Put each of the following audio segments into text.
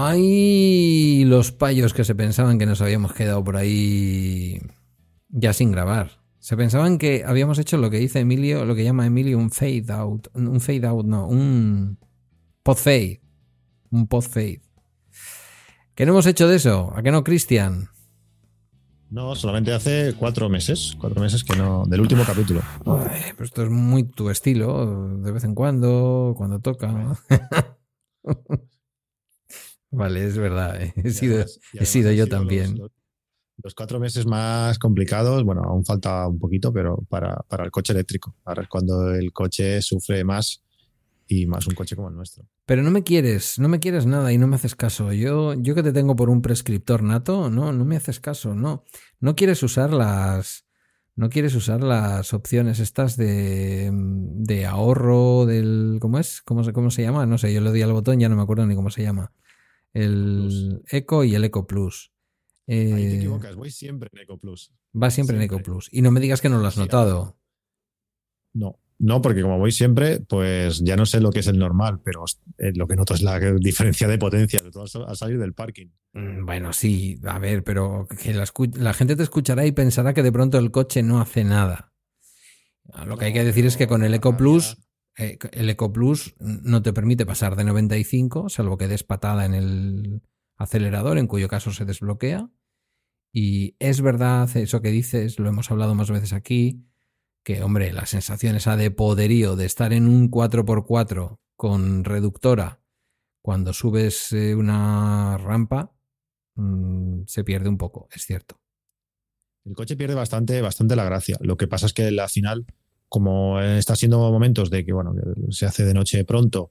Ay, los payos que se pensaban que nos habíamos quedado por ahí ya sin grabar. Se pensaban que habíamos hecho lo que dice Emilio, lo que llama Emilio un fade out. Un fade out, no, un pod fade. Un pod fade. ¿Qué no hemos hecho de eso? ¿A qué no, Cristian? No, solamente hace cuatro meses. Cuatro meses que no. Del último capítulo. pues esto es muy tu estilo. De vez en cuando, cuando toca. Vale, es verdad. eh. He sido, he sido yo también. Los, los cuatro meses más complicados, bueno, aún falta un poquito, pero para, para el coche eléctrico. Ahora es cuando el coche sufre más y más un coche como el nuestro. Pero no me quieres, no me quieres nada y no me haces caso. Yo, yo que te tengo por un prescriptor nato, no, no me haces caso, no. No quieres usar las, no quieres usar las opciones estas de, de ahorro del, ¿cómo es? ¿Cómo se, cómo se llama? No sé, yo le doy al botón, ya no me acuerdo ni cómo se llama. El Eco y el Eco Plus. Ahí te Eh, equivocas, voy siempre en Eco Plus. va siempre, en Eco Siempre. Plus. Y no me digas que no lo has Sí, notado. No, no, porque como voy siesempre, pues ya no sé lo que es el normal, pero eh, lo que noto es la diferencia de potencia, sobre todo al- al salir del parking. Mm, Bueno, sí, a ver, pero que la, la gente te escuchará y pensará que de pronto el coche no hace nada. Ah, Lo que hay que decir es que con el Eco Plus, eh, el Eco Plus no te permite pasar de 95, salvo que des patada en el acelerador, en cuyo caso se desbloquea. Y es verdad eso que dices, lo hemos hablado más veces aquí, que, hombre, la sensación esa de poderío de estar en un 4x4 con reductora cuando subes eh, una rampa mm, se pierde un poco, es cierto. El coche pierde bastante, bastante la gracia. Lo que pasa es que al final, como está siendo momentos de que bueno, se hace de noche pronto,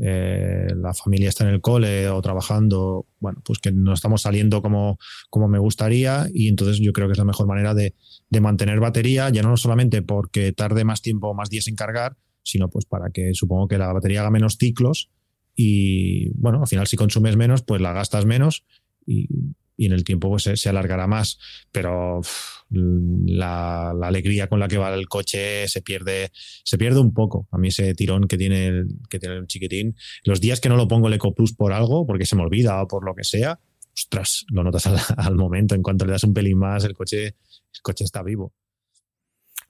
eh, la familia está en el cole o trabajando, bueno, pues que no estamos saliendo como, como me gustaría y entonces yo creo que es la mejor manera de, de mantener batería, ya no solamente porque tarde más tiempo o más días en cargar, sino pues para que supongo que la batería haga menos ciclos y bueno, al final si consumes menos, pues la gastas menos y, y en el tiempo pues se, se alargará más, pero uf, la, alegría con la que va el coche se pierde, se pierde un poco. A mí ese tirón que tiene, el, que tiene el chiquitín, los días que no lo pongo el Eco Plus por algo, porque se me olvida o por lo que sea, ostras, lo notas al, al momento, en cuanto le das un pelín más, el coche, el coche está vivo.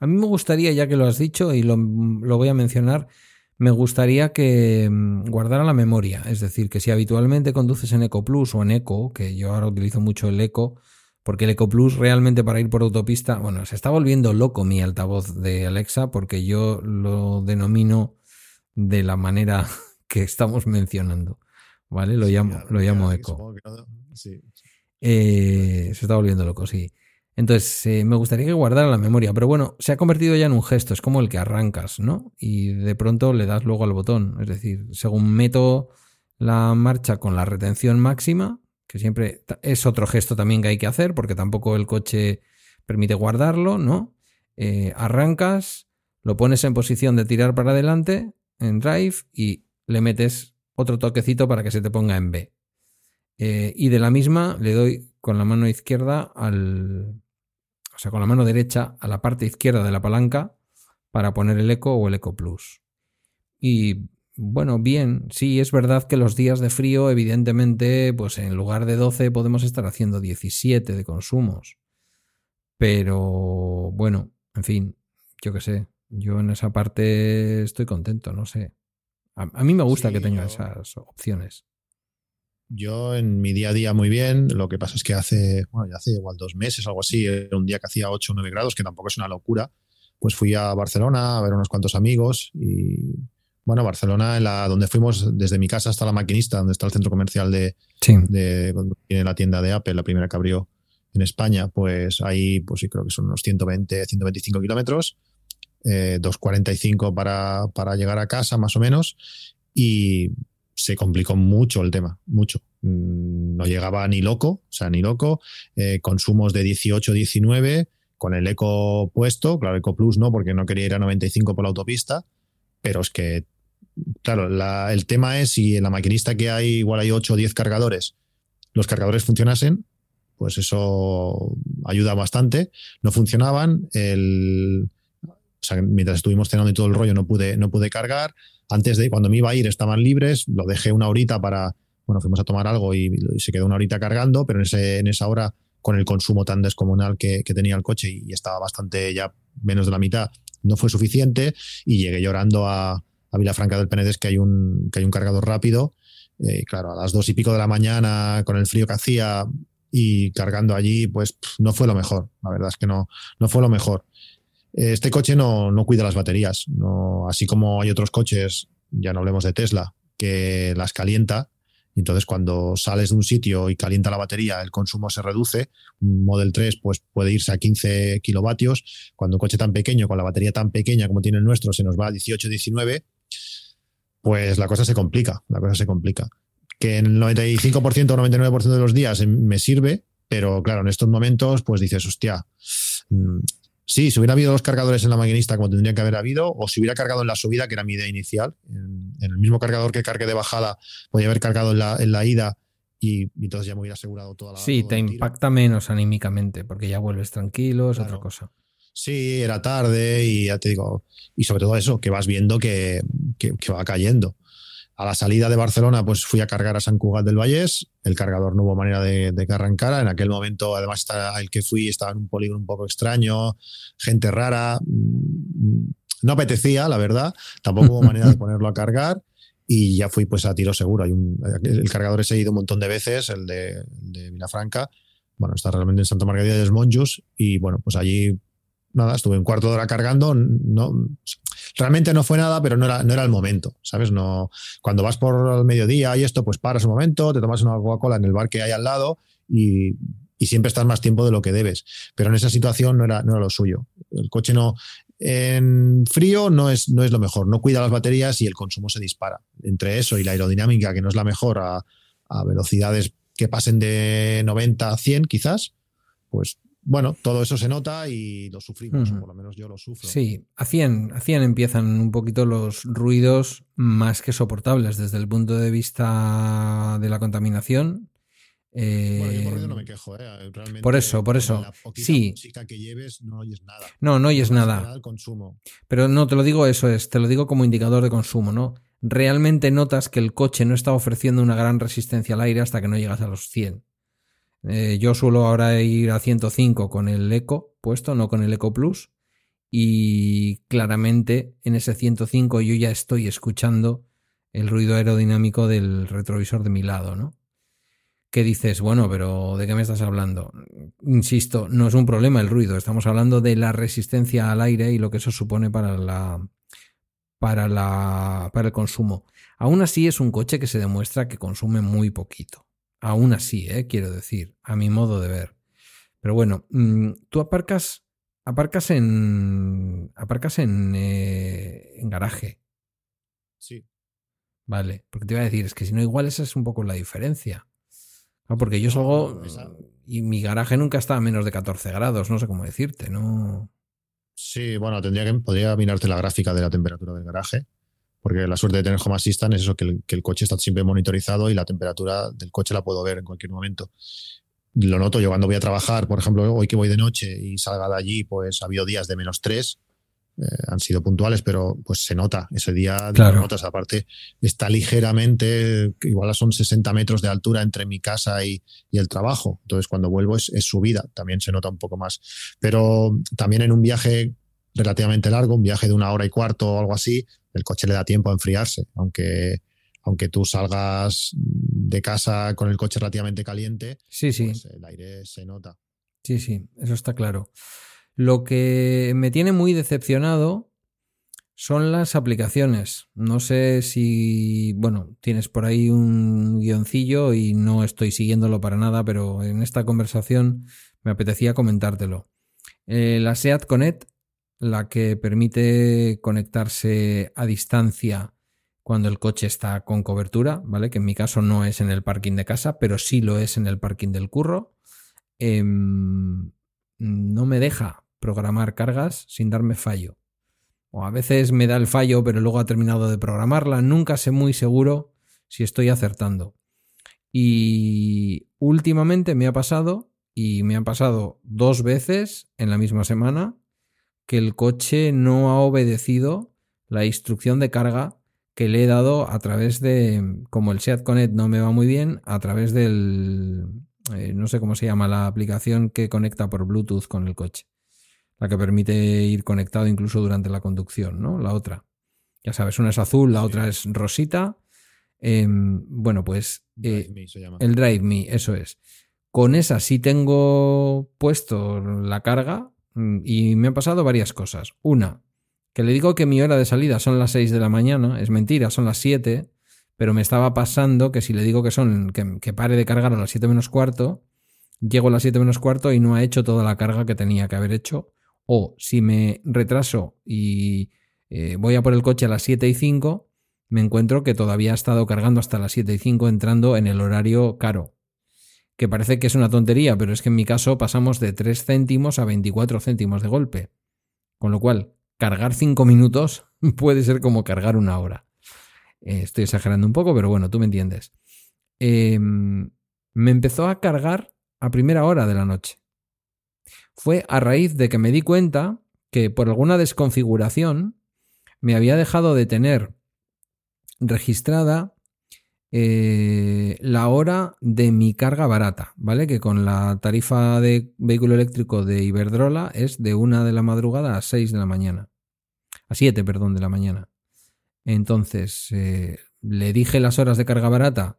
A mí me gustaría, ya que lo has dicho y lo, lo voy a mencionar, me gustaría que mm, guardara la memoria. Es decir, que si habitualmente conduces en Eco Plus o en Eco, que yo ahora utilizo mucho el Eco, porque el Eco Plus realmente para ir por autopista, bueno, se está volviendo loco mi altavoz de Alexa porque yo lo denomino de la manera que estamos mencionando. ¿Vale? Lo Sí, llamo, lo llamo Eco. no- sí. Eh, se está volviendo loco, sí. Entonces, eh, me gustaría que guardara la memoria, pero bueno, se ha convertido ya en un gesto, es como el que arrancas, ¿no? Y de pronto le das luego al botón. Es decir, según meto la marcha con la retención máxima, que siempre es otro gesto también que hay que hacer, porque tampoco el coche permite guardarlo, ¿no? Eh, arrancas, lo pones en posición de tirar para adelante, en drive, y le metes otro toquecito para que se te ponga en B. Eh, y de la misma le doy con la mano izquierda al. O sea, con la mano derecha a la parte izquierda de la palanca para poner el eco o el eco plus. Y bueno, bien, sí, es verdad que los días de frío, evidentemente, pues en lugar de 12 podemos estar haciendo 17 de consumos. Pero bueno, en fin, yo qué sé. Yo en esa parte estoy contento, no sé. A, a mí me gusta Sí, que tenga yo- esas opciones. Yo en mi día a día muy bien, lo que pasa es que hace, bueno, ya hace igual dos meses, algo así, era un día que hacía 8 o 9 grados, que tampoco es una locura, pues fui a Barcelona a ver unos cuantos amigos y, bueno, Barcelona, en la, donde fuimos desde mi casa hasta la maquinista, donde está el centro comercial de, Sí. de donde tiene la tienda de Apple, la primera que abrió en España, pues ahí, pues sí, creo que son unos 120, 125 kilómetros, eh, 2.45 para, para llegar a casa, más o menos, y se complicó mucho el tema, mucho. Mm, No llegaba ni loco, o sea, ni loco, eh, consumos de 18, 19, con el Eco puesto, claro, Eco Plus no, porque no quería ir a 95 por la autopista, pero es que, claro, la- el tema es si en la maquinista que hay, igual hay 8 o 10 cargadores, los cargadores funcionasen, pues eso ayuda bastante. No funcionaban, el, mientras estuvimos cenando y todo el rollo no pude, no pude cargar. Antes de cuando me iba a ir estaban libres, lo dejé una horita para, bueno, fuimos a tomar algo y, se quedó una horita cargando, pero en, ese, en esa hora, con el consumo tan descomunal que, tenía el coche y, estaba bastante ya menos de la mitad, no fue suficiente y llegué llorando a, a Vilafranca del Penedés que hay un, que hay un cargador rápido. Eh, claro, a las dos y pico de la mañana, con el frío que hacía y cargando allí, pues no fue lo mejor. La verdad es que no, no fue lo mejor. Este coche no, no cuida las baterías, no, así como hay otros coches, ya no hablemos de Tesla, que las calienta. Entonces, cuando sales de un sitio y calienta la batería, el consumo se reduce. Un Model 3 pues, puede irse a 15 kilovatios. Cuando un coche tan pequeño, con la batería tan pequeña como tiene el nuestro, se nos va a 18, 19, pues la cosa se complica. La cosa se complica. Que en el 95% o 99% de los días me sirve, pero claro, en estos momentos, pues dices, hostia, mm, Sí, si hubiera habido dos cargadores en la maquinista como tendría que haber habido, o si hubiera cargado en la subida, que era mi idea inicial, en, el mismo cargador que cargué de bajada, podía haber cargado en la, en la ida y, entonces ya me hubiera asegurado toda la. Sí, te impacta menos anímicamente, porque ya vuelves tranquilo, es otra cosa. Sí, era tarde y ya te digo, y sobre todo eso, que vas viendo que, que va cayendo. A la salida de Barcelona, pues fui a cargar a San Cugat del Vallés. El cargador no hubo manera de, que arrancara. En aquel momento, además, el que fui estaba en un polígono un poco extraño, gente rara. Mm, no apetecía, la verdad. Tampoco hubo manera de ponerlo a cargar. Y ya fui pues a tiro seguro. Hay un, el cargador he seguido un montón de veces, el de, de Vilafranca. Bueno, está realmente en Santa Margarida de los Monjos. Y bueno, pues allí nada, estuve un cuarto de hora cargando, no, realmente no fue nada, pero no era, no era el momento, ¿sabes? No, cuando vas por el mediodía y esto, pues paras un momento, te tomas una Coca-Cola en el bar que hay al lado y, siempre estás más tiempo de lo que debes. Pero en esa situación no era, no era lo suyo. El coche no, en frío no es, no es lo mejor, no cuida las baterías y el consumo se dispara. Entre eso y la aerodinámica, que no es la mejor a, a velocidades que pasen de 90 a 100 quizás, pues bueno, todo eso se nota y lo sufrimos, o por lo menos yo lo sufro. Sí, a 100, empiezan un poquito los ruidos más que soportables desde el punto de vista de la contaminación. bueno, yo por ruido no me quejo, ¿eh? Realmente, por eso, por eso. sí. que lleves no oyes nada. No, no oyes nada. Consumo. Pero no, te lo digo eso es, te lo digo como indicador de consumo, ¿no? Realmente notas que el coche no está ofreciendo una gran resistencia al aire hasta que no llegas a los 100. Eh, yo suelo ahora ir a 105 con el Eco puesto, no con el Eco Plus. Y claramente en ese 105 yo ya estoy escuchando el ruido aerodinámico del retrovisor de mi lado, ¿no? ¿Qué dices? Bueno, pero ¿de qué me estás hablando? Insisto, no es un problema el ruido, estamos hablando de la resistencia al aire y lo que eso supone para la para la para el consumo. Aún así es un coche que se demuestra que consume muy poquito. Aún así, ¿eh? quiero decir, a mi modo de ver. Pero bueno, mm, tú aparcas, aparcas en, aparcas en, eh, en garaje. Sí. Vale, porque te iba a decir, es que si no, igual esa es un poco la diferencia. porque yo salgo y mi garaje nunca está a menos de 14 grados, no sé cómo decirte, ¿no? Sí, bueno, tendría que, podría mirarte la gráfica de la temperatura del garaje porque la suerte de tener Home Assistant es eso, que el, coche está siempre monitorizado y la temperatura del coche la puedo ver en cualquier momento. Lo noto yo cuando voy a trabajar, por ejemplo, hoy que voy de noche y salga de allí, pues ha habido días de menos tres, eh, han sido puntuales, pero pues se nota, ese día claro. notas, aparte está ligeramente, igual son 60 metros de altura entre mi casa y, el trabajo, entonces cuando vuelvo es, es subida, también se nota un poco más, pero también en un viaje relativamente largo, un viaje de una hora y cuarto o algo así, el coche le da tiempo a enfriarse, aunque, aunque tú salgas de casa con el coche relativamente caliente, sí, sí. Pues el aire se nota. Sí, sí, eso está claro. Lo que me tiene muy decepcionado son las aplicaciones. No sé si, bueno, tienes por ahí un guioncillo y no estoy siguiéndolo para nada, pero en esta conversación me apetecía comentártelo. Eh, la SEAT Connect la que permite conectarse a distancia cuando el coche está con cobertura, ¿vale? Que en mi caso no es en el parking de casa, pero sí lo es en el parking del curro. Em, no me deja programar cargas sin darme fallo. O a veces me da el fallo, pero luego ha terminado de programarla. Nunca sé muy seguro si estoy acertando. Y últimamente me ha pasado, y me han pasado dos veces en la misma semana, que el coche no ha obedecido la instrucción de carga que le he dado a través de, como el Seat Connect no me va muy bien, a través del, eh, no sé cómo se llama, la aplicación que conecta por Bluetooth con el coche. La que permite ir conectado incluso durante la conducción, ¿no? La otra. Ya sabes, una es azul, la otra es rosita. Em, bueno, pues eh, el Drive Me, eso es. Con esa sí tengo puesto la carga y me han pasado varias cosas. Una, que le digo que mi hora de salida son las 6 de la mañana, es mentira, son las 7, pero me estaba pasando que si le digo que son que, pare de cargar a las 7 menos cuarto, llego a las 7 menos cuarto y no ha hecho toda la carga que tenía que haber hecho. O si me retraso y eh, voy a por el coche a las 7 y 5, me encuentro que todavía ha estado cargando hasta las 7 y 5 entrando en el horario caro. Que parece que es una tontería, pero es que en mi caso pasamos de 3 céntimos a 24 céntimos de golpe. Con lo cual, cargar 5 minutos puede ser como cargar una hora. Eh, estoy exagerando un poco, pero bueno, tú me entiendes. Em, me empezó a cargar a primera hora de la noche. Fue a raíz de que me di cuenta que por alguna desconfiguración me había dejado de tener registrada eh, la hora de mi carga barata, ¿vale? Que con la tarifa de vehículo eléctrico de Iberdrola es de una de la madrugada a 6 de la mañana. A 7, perdón, de la mañana. Entonces, eh, le dije las horas de carga barata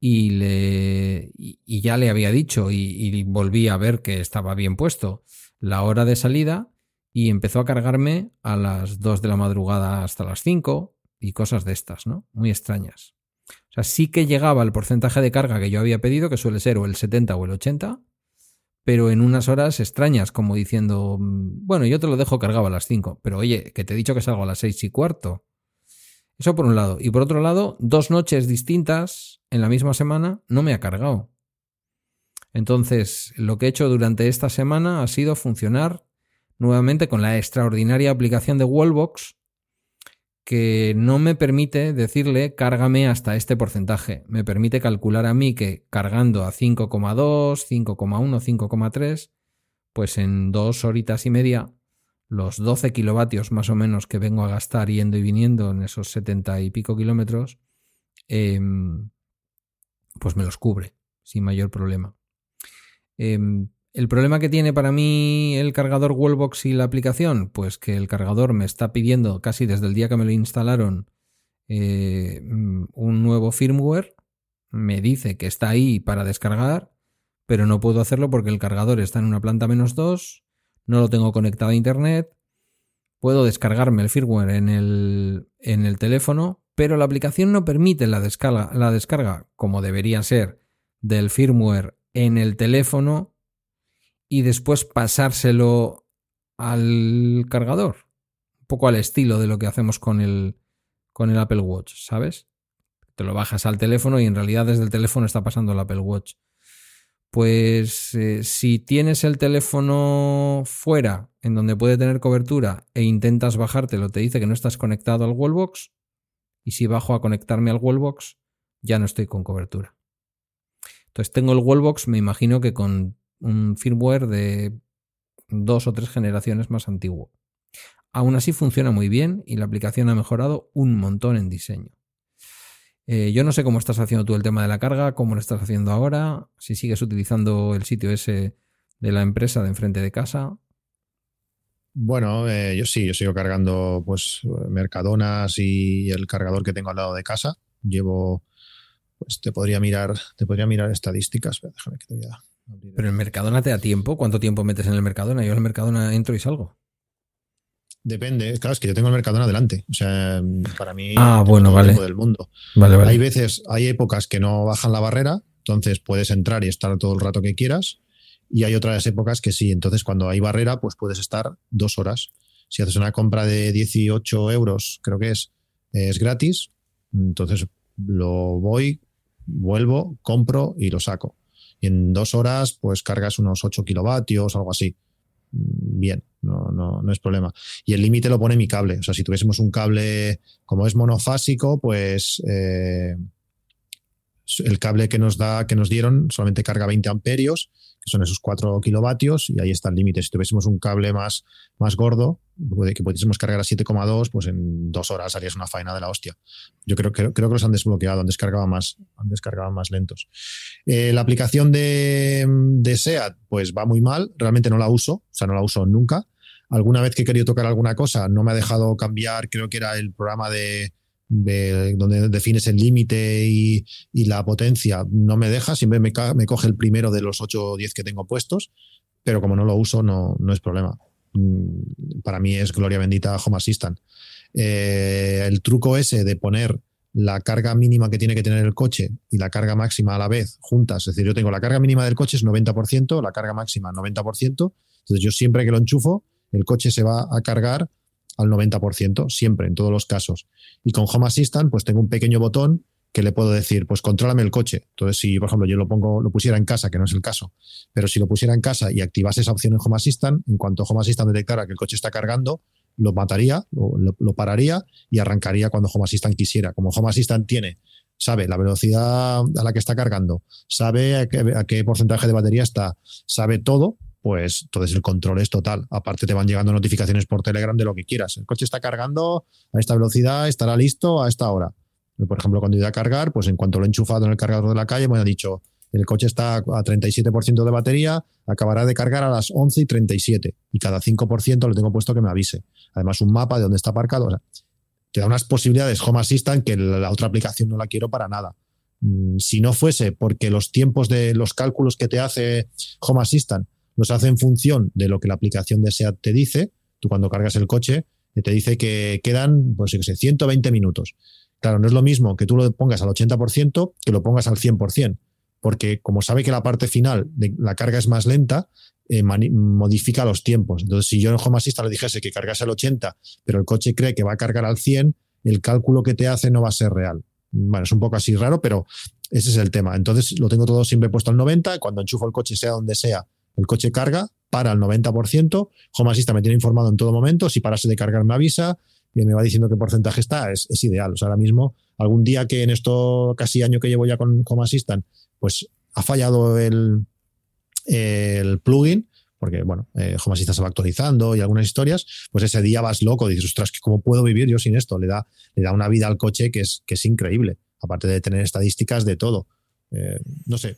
y, le, ya le había dicho y, y, volví a ver que estaba bien puesto la hora de salida y empezó a cargarme a las 2 de la madrugada hasta las 5 y cosas de estas, ¿no? Muy extrañas. O sea, sí que llegaba el porcentaje de carga que yo había pedido, que suele ser o el 70 o el 80, pero en unas horas extrañas, como diciendo, mm, bueno, yo te lo dejo cargado a las 5, pero oye, que te he dicho que salgo a las 6 y cuarto. Eso por un lado. Y por otro lado, dos noches distintas en la misma semana no me ha cargado. Entonces, lo que he hecho durante esta semana ha sido funcionar nuevamente con la extraordinaria aplicación de Wallbox que no me permite decirle cárgame hasta este porcentaje. Me permite calcular a mí que cargando a 5,2, 5,1, 5,3, pues en dos horitas y media, los 12 kilovatios más o menos que vengo a gastar yendo y viniendo en esos 70 y pico kilómetros, em, pues me los cubre sin mayor problema. Em, el problema que tiene para mí el cargador Wallbox y la aplicación, pues que el cargador me está pidiendo casi desde el día que me lo instalaron eh, un nuevo firmware. Me dice que está ahí para descargar, pero no puedo hacerlo porque el cargador está en una planta menos 2, no lo tengo conectado a internet. Puedo descargarme el firmware en el, en el teléfono, pero la aplicación no permite la descarga, la descarga como debería ser del firmware en el teléfono y después pasárselo al cargador. Un poco al estilo de lo que hacemos con el, con el Apple Watch, ¿sabes? Te lo bajas al teléfono y en realidad desde el teléfono está pasando el Apple Watch. Pues eh, si tienes el teléfono fuera, en donde puede tener cobertura, e intentas bajártelo, te dice que no estás conectado al Wallbox. Y si bajo a conectarme al Wallbox, ya no estoy con cobertura. Entonces tengo el Wallbox, me imagino que con un firmware de dos o tres generaciones más antiguo. Aún así funciona muy bien y la aplicación ha mejorado un montón en diseño. Eh, yo no sé cómo estás haciendo tú el tema de la carga, cómo lo estás haciendo ahora, si sigues utilizando el sitio ese de la empresa de enfrente de casa. Bueno, eh, yo sí, yo sigo cargando pues Mercadonas y el cargador que tengo al lado de casa. Llevo, pues te podría mirar, te podría mirar estadísticas, déjame que te voy a pero el Mercadona te da tiempo. ¿Cuánto tiempo metes en el Mercadona? Yo en el Mercadona entro y salgo. Depende, claro, es que yo tengo el Mercadona delante. O sea, para mí ah, bueno, vale. del mundo. Vale, Hay veces, hay épocas que no bajan la barrera, entonces puedes entrar y estar todo el rato que quieras. Y hay otras épocas que sí. Entonces, cuando hay barrera, pues puedes estar dos horas. Si haces una compra de 18 euros, creo que es, es gratis. Entonces lo voy, vuelvo, compro y lo saco en dos horas pues cargas unos 8 kilovatios, algo así. Mm, bien, no, no, no es problema. Y el límite lo pone mi cable. O sea, si tuviésemos un cable como es monofásico, pues eh, el cable que nos da, que nos dieron, solamente carga 20 amperios, que son esos 4 kilovatios, y ahí está el límite. Si tuviésemos un cable más, más gordo, que pudiésemos cargar a 7,2, pues en dos horas harías una faena de la hostia. Yo creo, creo, creo que los han desbloqueado, han descargado más, han descargado más lentos. Eh, la aplicación de, de SEAT, pues va muy mal, realmente no la uso, o sea, no la uso nunca. Alguna vez que he querido tocar alguna cosa, no me ha dejado cambiar, creo que era el programa de, donde defines el límite y, la potencia, no me deja, siempre me, me, coge el primero de los 8 o 10 que tengo puestos, pero como no lo uso, no, no es problema. Mm, para mí es gloria bendita Home Assistant. Eh, el truco ese de poner la carga mínima que tiene que tener el coche y la carga máxima a la vez juntas, es decir, yo tengo la carga mínima del coche es 90%, la carga máxima 90%, entonces yo siempre que lo enchufo, el coche se va a cargar al 90%, siempre, en todos los casos. Y con Home Assistant, pues tengo un pequeño botón que le puedo decir, pues contrólame el coche. Entonces, si, por ejemplo, yo lo pongo, lo pusiera en casa, que no es el caso, pero si lo pusiera en casa y activase esa opción en Home Assistant, en cuanto Home Assistant detectara que el coche está cargando, lo mataría, lo, pararía y arrancaría cuando Home Assistant quisiera. Como Home Assistant tiene, sabe la velocidad a la que está cargando, sabe a qué porcentaje de batería está, sabe todo, pues entonces el control es total. Aparte te van llegando notificaciones por Telegram de lo que quieras. El coche está cargando a esta velocidad, estará listo a esta hora. Por ejemplo, cuando iba a cargar, pues en cuanto lo he enchufado en el cargador de la calle, me ha dicho, el coche está a 37% de batería, acabará de cargar a las 11 y 37. Y cada 5% le tengo puesto que me avise. Además, un mapa de dónde está aparcado. O sea, te da unas posibilidades Home Assistant que la otra aplicación no la quiero para nada. Mm, si no fuese porque los tiempos de los cálculos que te hace Home Assistant los hace en función de lo que la aplicación de SEAT te dice. Tú cuando cargas el coche, eh, te dice que quedan, pues, sé, 120 minutos. Claro, no es lo mismo que tú lo pongas al 80% que lo pongas al 100%, porque como sabe que la parte final de la carga es más lenta, eh, modifica los tiempos. Entonces, si yo en Home le dijese que cargase al 80, pero el coche cree que va a cargar al 100, el cálculo que te hace no va a ser real. Bueno, es un poco así raro, pero ese es el tema. Entonces, lo tengo todo siempre puesto al 90, cuando enchufo el coche, sea donde sea, el coche carga, para al 90%. Home Assistant me tiene informado en todo momento. Si parase de cargar, me avisa y me va diciendo qué porcentaje está. Es, ideal. O sea, ahora mismo, algún día que en esto casi año que llevo ya con Home Assistant, pues ha fallado el, el plugin, porque bueno, eh, Home Assistant se va actualizando y algunas historias, pues ese día vas loco, dices, ostras, ¿cómo puedo vivir yo sin esto? Le da, le da una vida al coche que es, que es increíble, aparte de tener estadísticas de todo. Eh, no sé,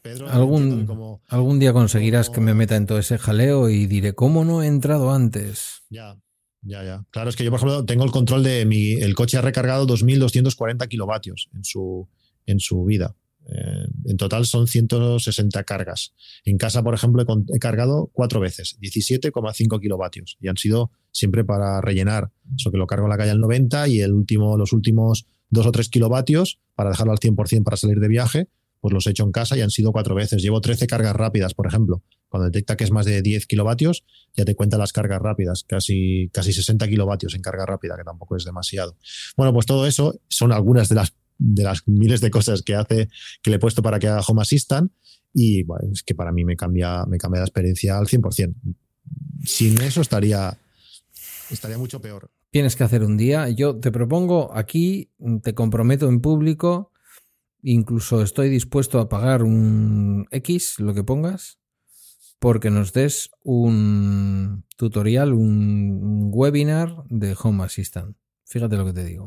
Pedro. Algún, algún día conseguirás que me meta en todo ese jaleo y diré, ¿cómo no he entrado antes? Ya, ya, ya. Claro, es que yo, por ejemplo, tengo el control de mi. El coche ha recargado 2.240 kilovatios en su, en su vida. Eh, en total son 160 cargas. En casa, por ejemplo, he, cargado cuatro veces, 17,5 kilovatios. Y han sido siempre para rellenar. Eso que lo cargo en la calle al 90 y el último, los últimos dos o tres kilovatios para dejarlo al 100% para salir de viaje, pues los he hecho en casa y han sido cuatro veces. Llevo 13 cargas rápidas, por ejemplo. Cuando detecta que es más de 10 kilovatios, ya te cuenta las cargas rápidas, casi, casi 60 kilovatios en carga rápida, que tampoco es demasiado. Bueno, pues todo eso son algunas de las, de las miles de cosas que hace, que le he puesto para que haga Home Assistant y es que para mí me cambia, me cambia la experiencia al 100%. Sin eso estaría, estaría mucho peor. Tienes que hacer un día. Yo te propongo aquí, te comprometo en público, incluso estoy dispuesto a pagar un X, lo que pongas, porque nos des un tutorial, un webinar de Home Assistant. Fíjate lo que te digo.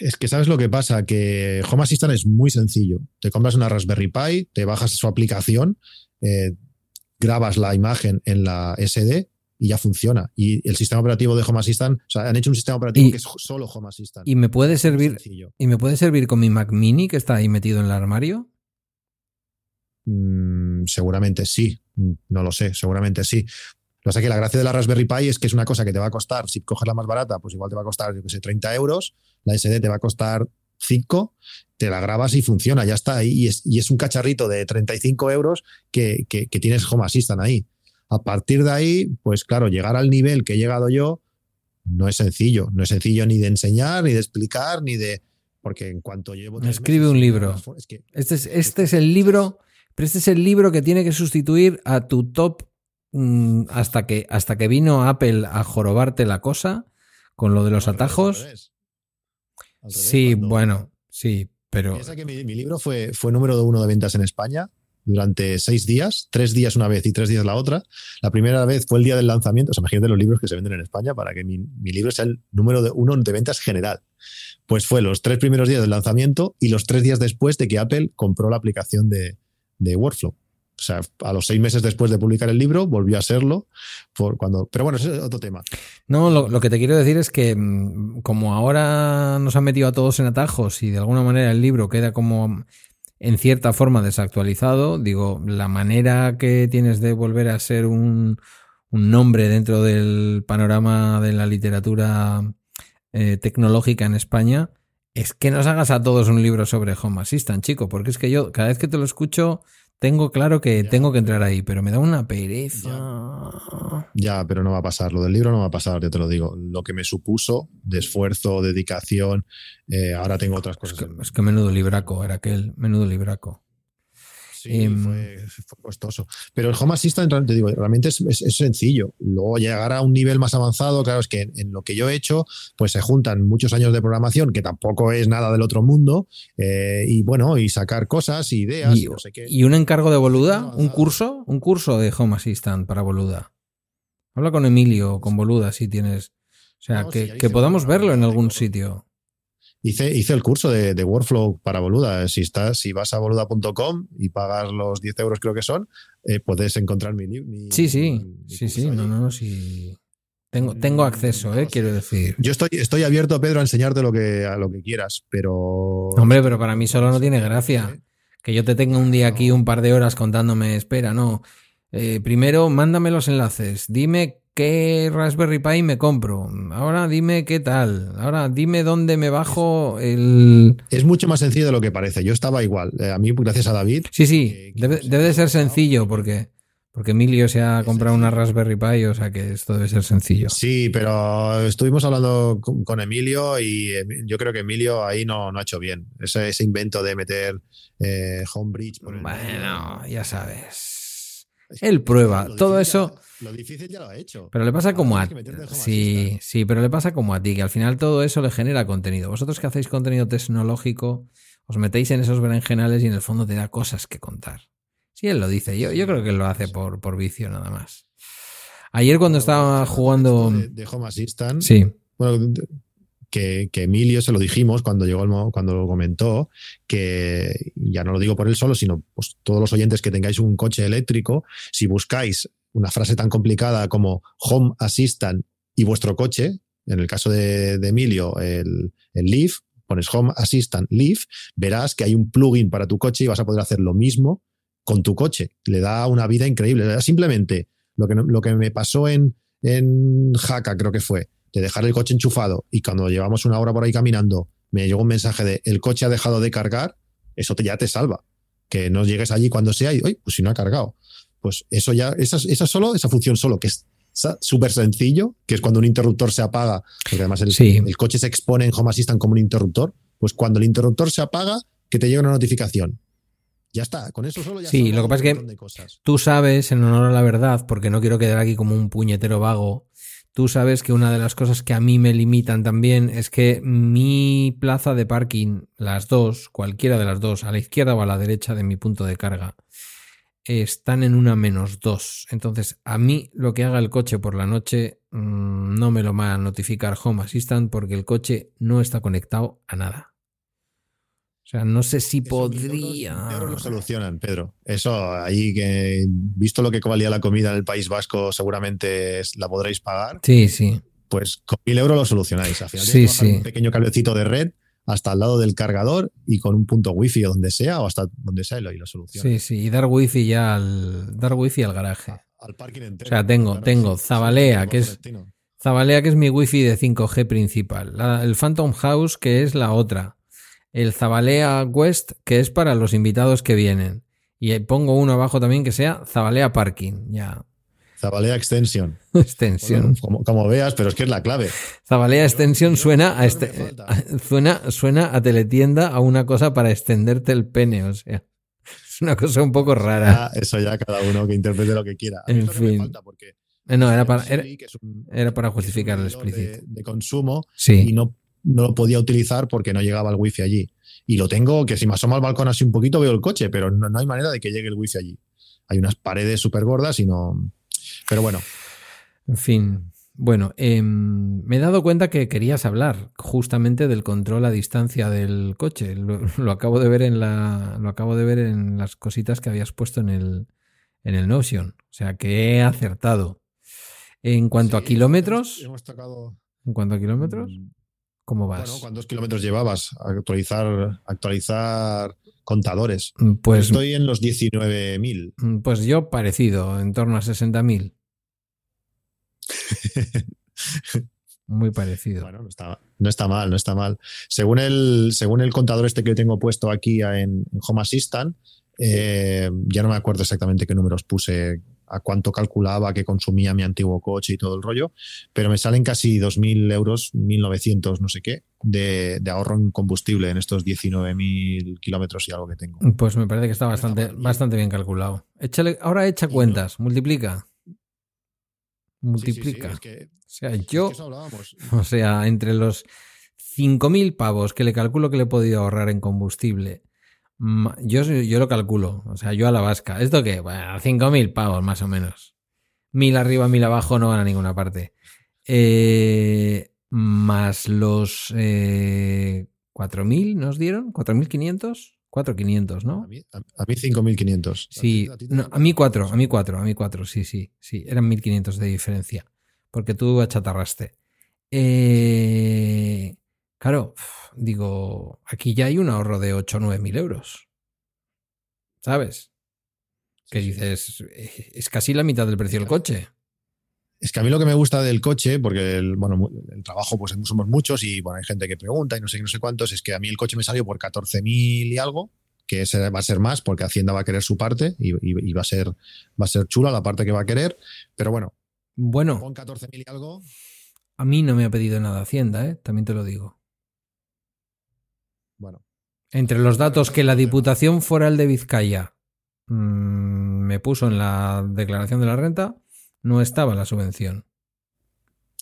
Es que sabes lo que pasa, que Home Assistant es muy sencillo. Te compras una Raspberry Pi, te bajas su aplicación, eh, grabas la imagen en la SD y ya funciona. Y el sistema operativo de Home Assistant, o sea, han hecho un sistema operativo que es solo Home Assistant. Y me puede servir y me puede servir con mi Mac Mini que está ahí metido en el armario. Mm, seguramente sí, no lo sé, seguramente sí. Lo que que la gracia de la Raspberry Pi es que es una cosa que te va a costar, si coges la más barata, pues igual te va a costar, yo que sé, 30 euros, la SD te va a costar 5, te la grabas y funciona, ya está ahí. Y es, y es un cacharrito de 35 euros que, que, que, tienes Home Assistant ahí. A partir de ahí, pues claro, llegar al nivel que he llegado yo no es sencillo. No es sencillo ni de enseñar, ni de explicar, ni de. Porque en cuanto llevo. Escribe un libro. este, es, este es el libro. Pero este es el libro que tiene que sustituir a tu top mm, hasta, que, hasta que vino Apple a jorobarte la cosa con lo de los atajos. sí, bueno, sí. Pero... Piensa que mi, mi libro fue, fue número uno de ventas en España durante seis días, tres días una vez y tres días la otra. La primera vez fue el día del lanzamiento. O sea, imagínate los libros que se venden en España para que mi, mi libro sea el número de uno de ventas general. Pues fue los tres primeros días del lanzamiento y los tres días después de que Apple compró la aplicación de, de Workflow. O sea, a los seis meses después de publicar el libro, volvió a serlo. Por cuando, pero bueno, ese es otro tema. No, lo, lo, que te quiero decir es que mm, como ahora nos han metido a todos en atajos y de alguna manera el libro queda como en cierta forma desactualizado, digo, la manera que tienes de volver a ser un, un nombre dentro del panorama de la literatura eh, tecnológica en España es que nos hagas a todos un libro sobre Home Assistant, chico, porque es que yo cada vez que te lo escucho tengo claro que Ya. tengo que entrar ahí, pero me da una pereza. Ya, pero no va a pasar. Lo del libro no va a pasar, ya te lo digo. Lo que me supuso de esfuerzo, dedicación, eh, ahora tengo otras Es cosas. que, es que menudo libraco era aquel, menudo libraco. Sí, Em, fue, fue costoso. Pero el Home Assistant, te digo, realmente es, es- es sencillo. Luego llegar a un nivel más avanzado, claro, es que en, en lo que yo he hecho, pues se juntan muchos años de programación, que tampoco es nada del otro mundo, eh, y bueno, y sacar cosas, ideas, Y, y no sé qué. y un encargo de Boluda, un curso, un curso de Home Assistant para Boluda. Habla con Emilio con Boluda si tienes. O sea, No, que, sí, podamos verlo en algún sitio. Hice, hice el curso de, de Workflow para Boluda. Si, estás, si vas a boluda.com y pagas los 10 euros, creo que son, eh, puedes encontrar mi libro. Sí, sí, sí, sí, no, no, no, sí. Tengo, tengo acceso, eh, quiero decir. Yo estoy, estoy abierto, Pedro, a enseñarte lo que, a lo que quieras, pero. Hombre, pero para mí solo no tiene gracia. Que yo te tenga un día aquí un par de horas contándome, espera, no. Eh, primero, mándame los enlaces. Dime qué Raspberry Pi me compro. Ahora dime qué tal. Ahora dime dónde me bajo el. Es mucho más sencillo de lo que parece. Yo estaba igual. Eh, a mí, gracias a David. Sí, sí, que debe, sé, debe de ser sencillo porque, porque Emilio se ha comprado una. Raspberry Pi, o sea que esto debe ser sencillo. Sí, pero estuvimos hablando con, Emilio y eh, yo creo que Emilio ahí no, no ha hecho bien. Ese, ese invento de meter eh, Homebridge por el Bueno, ya sabes. Él prueba, todo eso. Lo difícil ya lo ha hecho. Pero le pasa Ahora como a Home sí, sí, pero le pasa como a ti, que al final todo eso le genera contenido. Vosotros que hacéis contenido tecnológico, os metéis en esos berenjenales y en el fondo te da cosas que contar. Sí, él lo dice. Yo, yo creo que él lo hace por, por vicio nada más. Ayer cuando estaba jugando. De, de Home Assistant, Sí, bueno, que, que Emilio se lo dijimos cuando llegó el cuando lo comentó, que ya no lo digo por él solo, sino pues, todos los oyentes que tengáis un coche eléctrico, si buscáis una frase tan complicada como Home Assistant y vuestro coche, en el caso de, Emilio, el, el Leaf, pones Home Assistant Leaf, verás que hay un plugin para tu coche y vas a poder hacer lo mismo con tu coche. Le da una vida increíble. Simplemente lo que, lo que me pasó en, en Jaca, creo que fue, de dejar el coche enchufado y cuando llevamos una hora por ahí caminando, me llegó un mensaje de el coche ha dejado de cargar, eso ya te salva. Que no llegues allí cuando sea y, oye, pues si no ha cargado. Pues eso ya, esa, esa solo, esa función solo, que es súper sencillo, que es cuando un interruptor se apaga, porque además el, Sí. el coche se expone en Home Assistant como un interruptor, pues cuando el interruptor se apaga, que te llegue una notificación. Ya está, con eso solo ya Sí, lo que pasa es que-. Tú sabes, en honor a la verdad, porque no quiero quedar aquí como un puñetero vago, tú sabes que una de las cosas que a mí me limitan también es que mi plaza de parking, las dos, cualquiera de las dos, a la izquierda o a la derecha de mi punto de carga, están en una menos dos. Entonces, a mí lo que haga el coche por la noche mmm, no me lo va a notificar Home Assistant porque el coche no está conectado a nada. O sea, no sé si Eso podría. lo solucionan, Pedro. Eso ahí que, visto lo que valía la comida en el País Vasco, seguramente la podréis pagar. Sí, sí. Pues con mil euros lo solucionáis. Al final Sí, sí. un pequeño cablecito de red hasta al lado del cargador y con un punto wifi o donde sea o hasta donde sea y lo, y lo solucionas. Sí, sí, y dar wifi ya al dar wifi al garaje. Al parking entero. O sea, tengo- Claro, tengo sí, Zabalea, sí, que es-. Zabalea, que es mi wifi de 5G principal. La- el Phantom House, que es la otra. El Zabalea West, que es para los invitados que vienen. Y pongo uno abajo también que sea Zabalea Parking. Ya. Zabalea Extension. Extensión. Bueno, como, como veas, pero es que es la clave. Zabalea Extensión suena a este, suena, suena a teletienda a una cosa para extenderte el pene, o sea. Es una cosa un poco rara. Ya, eso ya cada uno que interprete lo que quiera. A mí En me fin. falta porque Eh, No, era para, era, para justificar el de- explícito. De, consumo y Sí. no, no lo podía utilizar porque no llegaba el wifi allí. y lo tengo, que si me asomo al balcón así un poquito veo el coche, pero no, no hay manera de que llegue el wifi allí. Hay unas paredes súper gordas y no... Pero bueno. En fin, bueno, em, me he dado cuenta que querías hablar justamente del control a distancia del coche. Lo, acabo de ver en la, lo acabo de ver en las cositas que habías puesto en el, en el Notion. O sea que he acertado. En cuanto a kilómetros. Hemos, tocado... En cuanto a kilómetros. Mm, ¿Cómo vas? Bueno, ¿cuántos kilómetros llevabas? Actualizar, actualizar contadores. Mm, pues estoy en los 19.000. Mm, pues yo parecido, en torno a 60.000. Muy parecido. Bueno, no está, no está, mal, no está mal. Según el, según el contador este que tengo puesto aquí en, Home Assistant, eh, ya no me acuerdo exactamente qué números puse, a cuánto calculaba que consumía mi antiguo coche y todo el rollo, pero me salen casi 2.000 euros, 1.900, no sé qué, de, ahorro en combustible en estos 19.000 kilómetros y algo que tengo. Pues me parece que está bastante, bastante bien calculado. Échale, ahora echa cuentas, multiplica multiplica. o sea, yo, o sea, entre los 5.000 pavos que le calculo que le he podido ahorrar en combustible, yo, yo lo calculo, o sea, yo a la vasca. ¿Esto qué? Bueno, 5.000 pavos más o menos. Mil arriba, mil abajo no van a ninguna parte. Eh, más los eh, 4.000 nos dieron, 4.500. 4.500, ¿no? A mí, a, 5.500. Sí, a, mí 4, a mí 4, a mí 4, sí, sí, sí, eran 1.500 de diferencia, porque tú achatarraste. Eh, claro, digo, aquí ya hay un ahorro de 8 o 9.000 euros, ¿sabes? Que dices, es casi la mitad del precio del coche. Es que a mí lo que me gusta del coche, porque el, bueno, el trabajo pues somos muchos y bueno, hay gente que pregunta y no sé qué, no sé cuántos, es que a mí el coche me salió por 14.000 y algo, que ese va a ser más porque Hacienda va a querer su parte y, va, a ser, va a ser chula la parte que va a querer, pero bueno. Bueno. Con 14.000 y algo. A mí no me ha pedido nada Hacienda, ¿eh? también te lo digo. Entre los datos que la Diputación Foral de Vizcaya mm, me puso en la declaración de la renta, no estaba la subvención.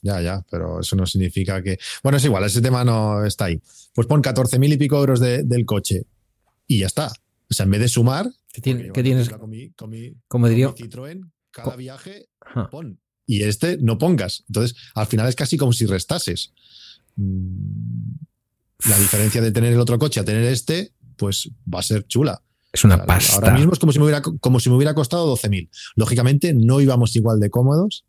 Ya, ya, pero eso no significa que. Bueno, es igual, ese tema no está ahí. Pues pon 14 mil y pico euros del coche y ya está. O sea, en vez de sumar. ¿Qué, tienes? como diría. Citroën, cada viaje, pon. Y este no pongas. Entonces, al final es casi como si restases. Mm, la diferencia de tener el otro coche a tener este, pues va a ser chula. Es una pasta. Ahora mismo es como si me hubiera, como si me hubiera costado 12.000. Lógicamente no íbamos igual de cómodos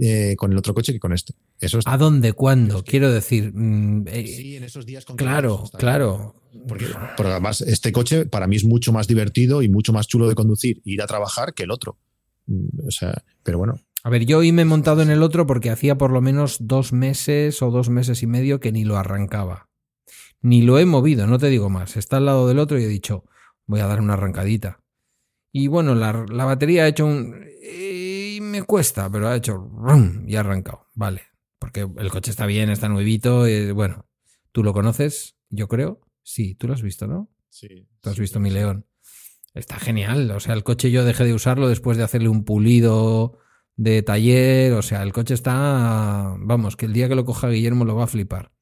eh, con el otro coche que con este. Eso ¿A dónde? ¿Cuándo? Quiero decir. Mm, eh, sí, en esos días Claro, claro. Porque, además este coche para mí es mucho más divertido y mucho más chulo de conducir ir a trabajar que el otro. Mm, o sea, pero bueno. A ver, yo hoy me he montado en el otro porque hacía por lo menos dos meses o dos meses y medio que ni lo arrancaba. Ni lo he movido, no te digo más. Está al lado del otro y he dicho, voy a dar una arrancadita. Y bueno, la, batería ha hecho un... Y me cuesta, pero ha hecho... Y ha arrancado. Vale. Porque el coche está bien, está nuevito. Y, bueno, tú lo conoces, yo creo. Sí, tú lo has visto, ¿no? Sí. Tú has visto mi león. Está genial. O sea, el coche yo dejé de usarlo después de hacerle un pulido de taller. O sea, el coche está... Vamos, que el día que lo coja Guillermo lo va a flipar.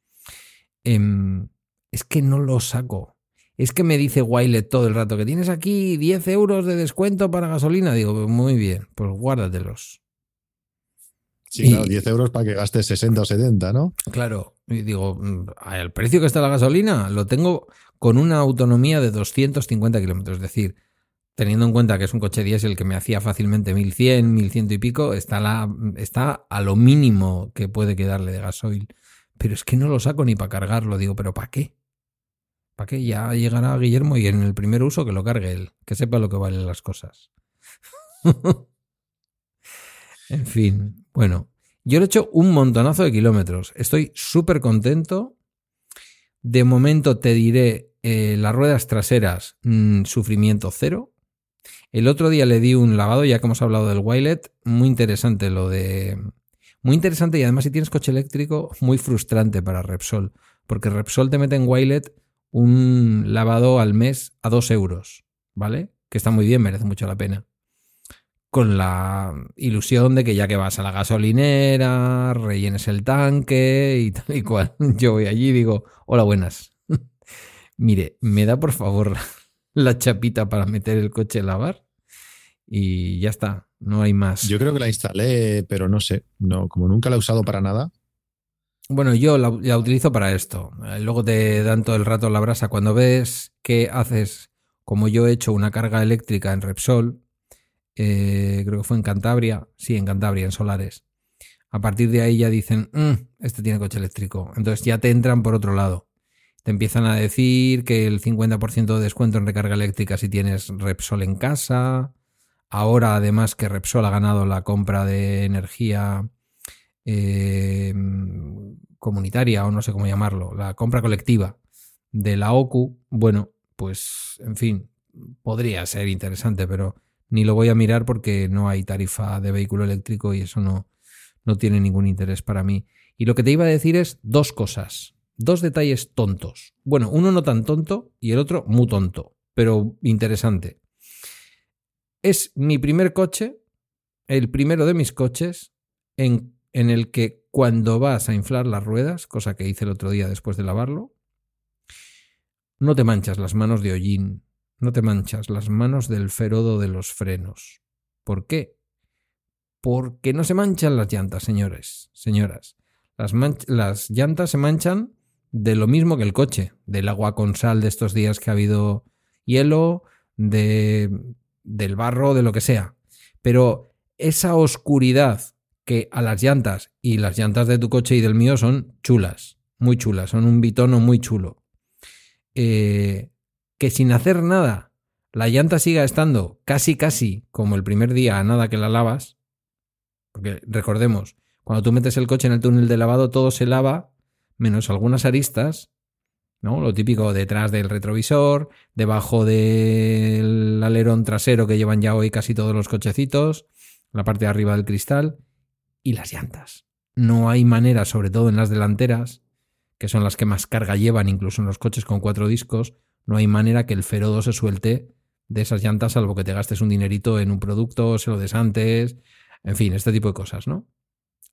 Em, es que no lo saco es que me dice Wilet todo el rato que tienes aquí 10 euros de descuento para gasolina. Digo, muy bien, pues guárdatelos. Sí, claro, 10 euros para que gastes 60 o 70, ¿no? Claro, y digo, mm, al precio que está la gasolina, lo tengo con una autonomía de 250 kilómetros. Es decir, teniendo en cuenta que es un coche diésel que me hacía fácilmente 1100, 1100 y pico, está, la, está a lo mínimo que puede quedarle de gasoil. Pero es que no lo saco ni para cargarlo. Digo, ¿pero para qué? ¿Para qué? Ya llegará Guillermo y en el primer uso que lo cargue él, que sepa lo que valen las cosas. en fin, bueno, yo le he hecho un montonazo de kilómetros. Estoy súper contento. De momento te diré eh, las ruedas traseras, mm, sufrimiento cero. El otro día le di un lavado, ya que hemos hablado del Wilet. Muy interesante lo de. Muy interesante y además, si tienes coche eléctrico, muy frustrante para Repsol. Porque Repsol te mete en Wilet un lavado al mes a dos euros, ¿vale? Que está muy bien, merece mucho la pena. Con la ilusión de que ya que vas a la gasolinera, rellenes el tanque y tal y cual. Yo voy allí y digo, hola, buenas. Mire, ¿me da por favor la chapita para meter el coche a lavar? Y ya está, no hay más. Yo creo que la instalé, pero no sé. No, como nunca la he usado para nada. Bueno, yo la, la utilizo para esto. Eh, Luego te dan todo el rato la brasa. Cuando ves que haces, como yo he hecho, una carga eléctrica en Repsol, eh, creo que fue en Cantabria, sí, en Cantabria, en Solares. A partir de ahí ya dicen, "Mm, este tiene coche eléctrico. Entonces ya te entran por otro lado. Te empiezan a decir que el 50% de descuento en recarga eléctrica si tienes Repsol en casa. Ahora, además, que Repsol ha ganado la compra de energía eh, comunitaria, o no sé cómo llamarlo, la compra colectiva de la OCU, bueno, pues, en fin, podría ser interesante, pero ni lo voy a mirar porque no hay tarifa de vehículo eléctrico y eso no, no tiene ningún interés para mí. Y lo que te iba a decir es dos cosas, dos detalles tontos. Bueno, uno no tan tonto y el otro muy tonto, pero interesante. Es mi primer coche, el primero de mis coches, en, en el que cuando vas a inflar las ruedas, cosa que hice el otro día después de lavarlo, no te manchas las manos de hollín, no te manchas las manos del ferodo de los frenos. ¿Por qué? Porque no se manchan las llantas, señores, señoras. Las, las, llantas se manchan de lo mismo que el coche, del agua con sal de estos días que ha habido hielo, de, del barro, de lo que sea. Pero esa oscuridad que a las llantas, y las llantas de tu coche y del mío son chulas, muy chulas, son un bitono muy chulo. Eh, que sin hacer nada la llanta siga estando casi casi como el primer día a nada que la lavas, porque recordemos, cuando tú metes el coche en el túnel de lavado todo se lava, menos algunas aristas, ¿no? Lo típico detrás del retrovisor, debajo del alerón trasero que llevan ya hoy casi todos los cochecitos, la parte de arriba del cristal y las llantas. No hay manera, sobre todo en las delanteras, que son las que más carga llevan, incluso en los coches con cuatro discos, no hay manera que el ferodo se suelte de esas llantas, salvo que te gastes un dinerito en un producto, se lo des antes, en fin, este tipo de cosas, ¿no?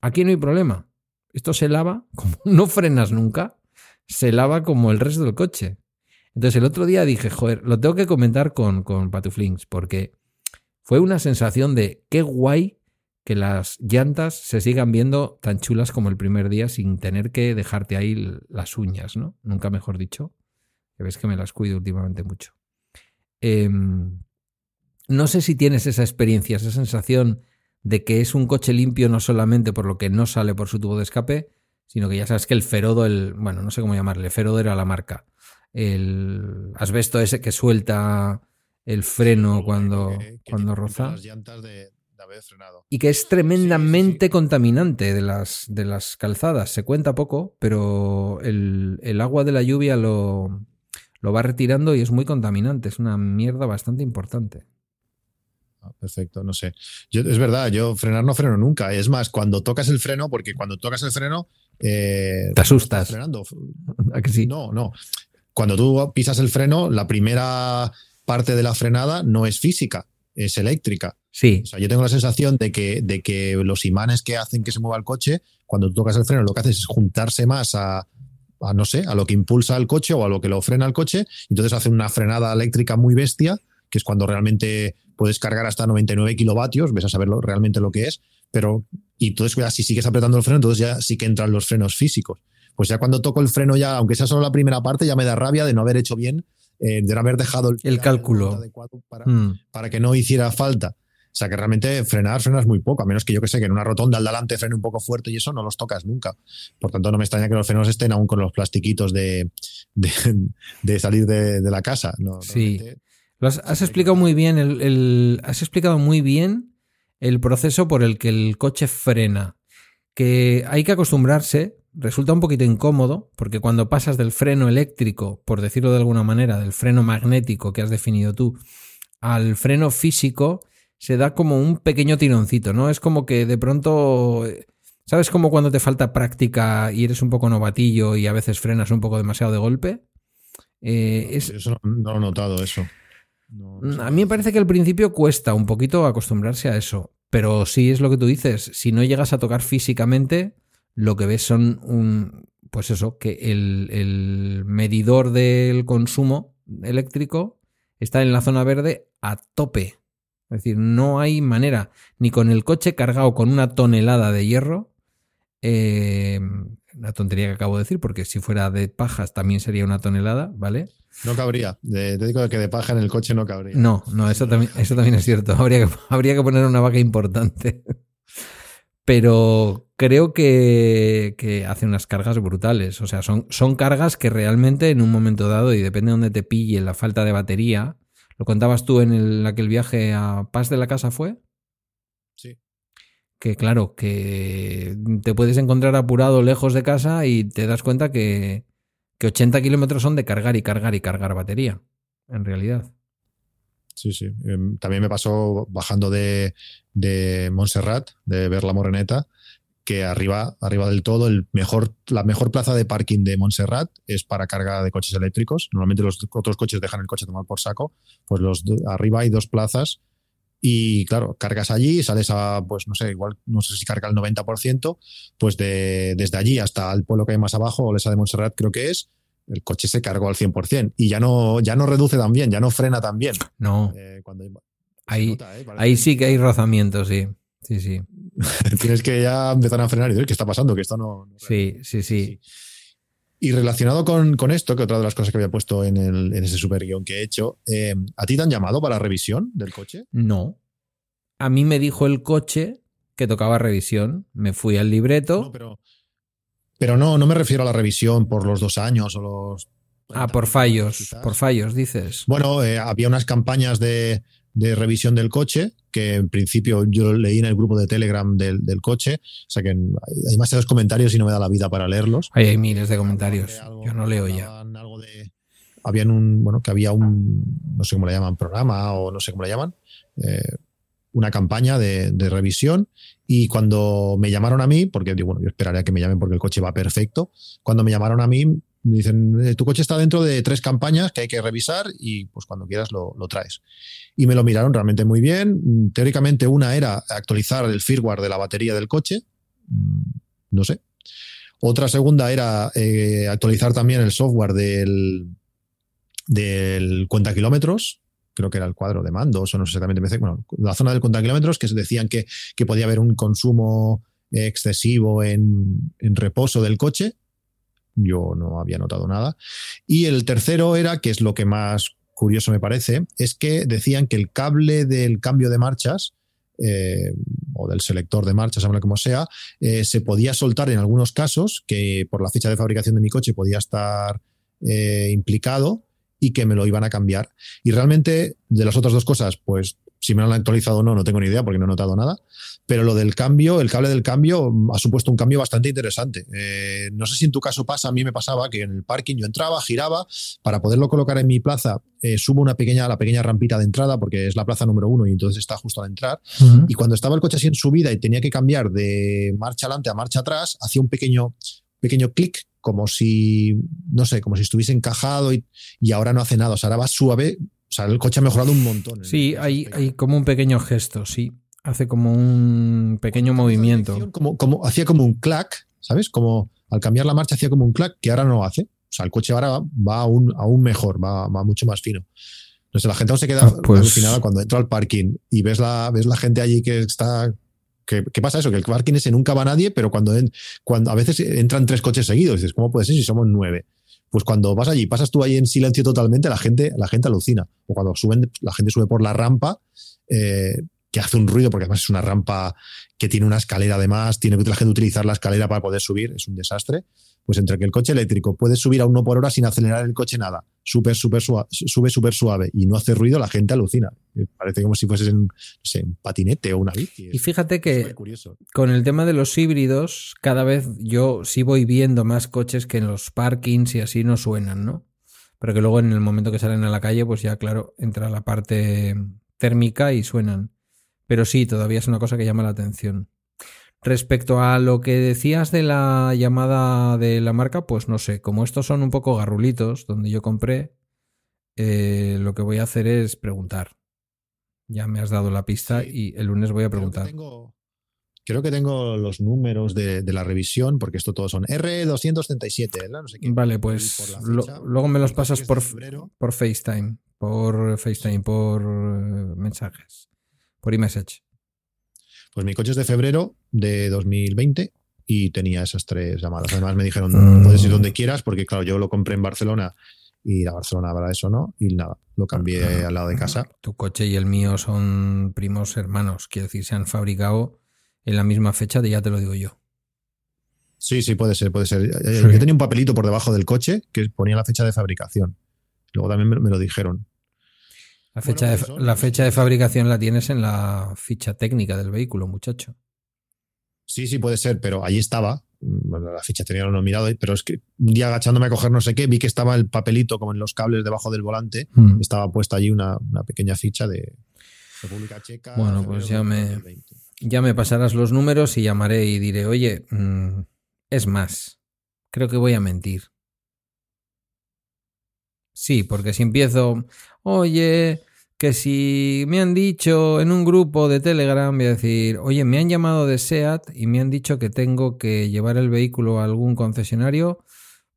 Aquí no hay problema. Esto se lava, como no frenas nunca, se lava como el resto del coche. Entonces el otro día dije, joder, lo tengo que comentar con, con Patuflinks, porque fue una sensación de qué guay que las llantas se sigan viendo tan chulas como el primer día sin tener que dejarte ahí las uñas, ¿no? Nunca mejor dicho. Que ves que me las cuido últimamente mucho. Eh, no sé si tienes esa experiencia, esa sensación de que es un coche limpio no solamente por lo que no sale por su tubo de escape, sino que ya sabes que el ferodo, el, bueno, no sé cómo llamarle, ferodo era la marca. El asbesto ese que suelta el freno cuando, que, que cuando roza. Las llantas de, de haber frenado. Y que es tremendamente sí, sí, sí. contaminante de las, de las calzadas. Se cuenta poco, pero el, el agua de la lluvia lo, lo va retirando y es muy contaminante. Es una mierda bastante importante. Ah, perfecto, no sé. Yo, es verdad, yo frenar no freno nunca. Es más, cuando tocas el freno, porque cuando tocas el freno. Eh, Te asustas. Frenando. ¿A que sí? No, no. Cuando tú pisas el freno, la primera parte de la frenada no es física, es eléctrica. Sí. O sea, yo tengo la sensación de que, de que los imanes que hacen que se mueva el coche, cuando tú tocas el freno, lo que haces es juntarse más a, a, no sé, a lo que impulsa el coche o a lo que lo frena el coche. Entonces hacen una frenada eléctrica muy bestia, que es cuando realmente puedes cargar hasta 99 kilovatios, ves a saber lo, realmente lo que es, pero y entonces ya, si sigues apretando el freno, entonces ya sí que entran los frenos físicos. Pues ya cuando toco el freno ya, aunque sea solo la primera parte, ya me da rabia de no haber hecho bien, eh, de no haber dejado el, el cálculo para, mm. para, que no hiciera falta. O sea que realmente frenar, frenas muy poco, a menos que yo que sé, que en una rotonda al delante frene un poco fuerte y eso no los tocas nunca. Por tanto, no me extraña que los frenos estén aún con los plastiquitos de, de, de salir de, de, la casa. No, sí. Has, has, explicado muy bien el, el, has explicado muy bien el proceso por el que el coche frena. Que hay que acostumbrarse, resulta un poquito incómodo, porque cuando pasas del freno eléctrico, por decirlo de alguna manera, del freno magnético que has definido tú, al freno físico, se da como un pequeño tironcito, ¿no? Es como que de pronto, ¿sabes como cuando te falta práctica y eres un poco novatillo y a veces frenas un poco demasiado de golpe? Eh, es... Eso no lo he notado, eso. No, no a mí me parece que al principio cuesta un poquito acostumbrarse a eso, pero sí es lo que tú dices, si no llegas a tocar físicamente, lo que ves son un, pues eso, que el, el medidor del consumo eléctrico está en la zona verde a tope. Es decir, no hay manera, ni con el coche cargado con una tonelada de hierro, eh, una tontería que acabo de decir, porque si fuera de pajas también sería una tonelada, ¿vale? No cabría. te digo que de paja en el coche no cabría. No, no, eso también, eso también es cierto. Habría que, habría que poner una vaca importante. Pero creo que, que, hace unas cargas brutales. O sea, son, son cargas que realmente en un momento dado, y depende de dónde te pille la falta de batería, ¿lo contabas tú en el, aquel viaje a Paz de la Casa fue? Que claro, que te puedes encontrar apurado lejos de casa y te das cuenta que, que 80 kilómetros son de cargar y cargar y cargar batería, en realidad. Sí, sí. Em, también me pasó bajando de, de Montserrat, de ver la Moreneta, que arriba, arriba del todo, el mejor, la mejor plaza de parking de Montserrat es para carga de coches eléctricos. Normalmente los otros coches dejan el coche tomar por saco. Pues los arriba hay dos plazas y claro, cargas allí, sales a, pues no sé, igual no sé si carga el 90%, pues de, desde allí hasta el pueblo que hay más abajo, o esa de Montserrat creo que es, el coche se cargó al 100% y ya no, ya no reduce tan bien, ya no frena tan bien. No. Eh, ahí, ¿eh? ahí sí que hay rozamiento, sí. Sí, sí. Tienes que ya empezar a frenar y decir, ¿qué está pasando? Que esto no. sí, sí, sí, Y relacionado con, con, esto, que otra de las cosas que había puesto en, el, en ese super guion que he hecho, eh, ¿a ti te han llamado para la revisión del coche? No. A mí me dijo el coche que tocaba revisión. Me fui al libreto. No, pero, pero no, no me refiero a la revisión por los dos años o los. Ah, por fallos. Por fallos, dices. Bueno, eh, había unas campañas de, de revisión del coche, que en principio yo leí en el grupo de Telegram del, coche, o sea que hay demasiados comentarios y no me da la vida para leerlos. hay miles de comentarios, yo no leo ya. Algo habían un, bueno, que había un, no sé cómo le llaman, programa o no sé cómo le llaman, eh, una campaña de, de, revisión y cuando me llamaron a mí, porque digo, bueno, yo esperaría que me llamen porque el coche va perfecto, cuando me llamaron a mí dicen, eh, tu coche está dentro de tres campañas que hay que revisar y pues cuando quieras lo, traes. Y me lo miraron realmente muy bien. Teóricamente una era actualizar el firmware de la batería del coche. Mm, no sé. Otra segunda era eh, actualizar también el software del, del cuenta kilómetros. Creo que era el cuadro de mandos o no sé exactamente. Bueno, la zona del cuenta kilómetros que decían que, que podía haber un consumo excesivo en, en reposo del coche yo no había notado nada. Y el tercero era, que es lo que más curioso me parece, es que decían que el cable del cambio de marchas, eh, o del selector de marchas, como sea, eh, se podía soltar en algunos casos, que por la fecha de fabricación de mi coche podía estar eh, implicado y que me lo iban a cambiar. Y realmente, de las otras dos cosas, pues si me lo han actualizado o no, no tengo ni idea porque no he notado nada. Pero lo del cambio, el cable del cambio ha supuesto un cambio bastante interesante. Eh, no sé si en tu caso pasa, a mí me pasaba que en el parking yo entraba, giraba, para poderlo colocar en mi plaza, eh, subo una pequeña, la pequeña rampita de entrada porque es la plaza número uno y entonces está justo al entrar. Y cuando estaba el coche así en subida y tenía que cambiar de marcha adelante a marcha atrás, hacía un pequeño, pequeño clic como si, no sé, como si estuviese encajado y, y, ahora no hace nada. O sea, ahora va suave, o sea, el coche ha mejorado un montón. Sí, hay, hay como un pequeño gesto, sí. Hace como un pequeño movimiento. Como, como, hacía como un clac, ¿sabes? Como al cambiar la marcha hacía como un clac que ahora no hace. O sea, el coche ahora va aún, aún mejor, va, mucho más fino. No sé, la gente aún se queda ah, pues... alucinada cuando entra al parking y ves la, ves la gente allí que está ¿Qué, pasa eso? Que el parking ese nunca va nadie, pero cuando, cuando a veces entran tres coches seguidos, dices, ¿cómo puede ser si somos nueve? pues cuando vas allí, pasas tú ahí en silencio totalmente, la gente, la gente alucina. O cuando suben, la gente sube por la rampa, eh, que hace un ruido, porque además es una rampa que tiene una escalera además, tiene que la gente utilizar la escalera para poder subir, es un desastre. Pues entre que el coche eléctrico puede subir a uno por hora sin acelerar el coche nada, súper, súper suave, sube súper suave y no hace ruido, la gente alucina. Parece como si fuese un patinete o una bici. Y fíjate que con el tema de los híbridos, cada vez yo sí voy viendo más coches que en los parkings y así no suenan, ¿no? Pero que luego en el momento que salen a la calle, pues ya claro, entra la parte térmica y suenan. Pero sí, todavía es una cosa que llama la atención. Respecto a lo que decías de la llamada de la marca, pues no sé, como estos son un poco garrulitos donde yo compré, eh, lo que voy a hacer es preguntar. Ya me has dado la pista y el lunes voy a preguntar. Tengo, Creo que tengo los números de, la revisión, porque esto todos son R237, No sé Vale, pues luego me los pasas por, por FaceTime, por FaceTime, por eh, mensajes, por iMessage. Pues mi coche es de febrero de 2020 y tenía esas tres llamadas. Además me dijeron, mm. puedes ir donde quieras, porque claro, yo lo compré en Barcelona y la Barcelona habrá eso, ¿no? Y nada, lo cambié al lado de casa. Tu coche y el mío son primos hermanos, quiero decir, se han fabricado en la misma fecha, de ya te lo digo yo. Sí, sí, puede ser, puede ser. Eh, eh, yo tenía un papelito por debajo del coche que ponía la fecha de fabricación. Luego también me, lo dijeron. La fecha, de, pues la fecha de fabricación la tienes en la ficha técnica del vehículo, muchacho. Sí, sí, puede ser, pero ahí estaba. la ficha tenía lo mirado, pero es que un día agachándome a coger no sé qué, vi que estaba el papelito como en los cables debajo del volante. Hmm. Estaba puesta allí una, pequeña ficha de República Checa. Bueno, pues ya me, ya me pasarás los números y llamaré y diré, oye, mm, es más, creo que voy a mentir. Sí, porque si empiezo, oye, que si me han dicho en un grupo de Telegram, voy a decir, oye, me han llamado de SEAT y me han dicho que tengo que llevar el vehículo a algún concesionario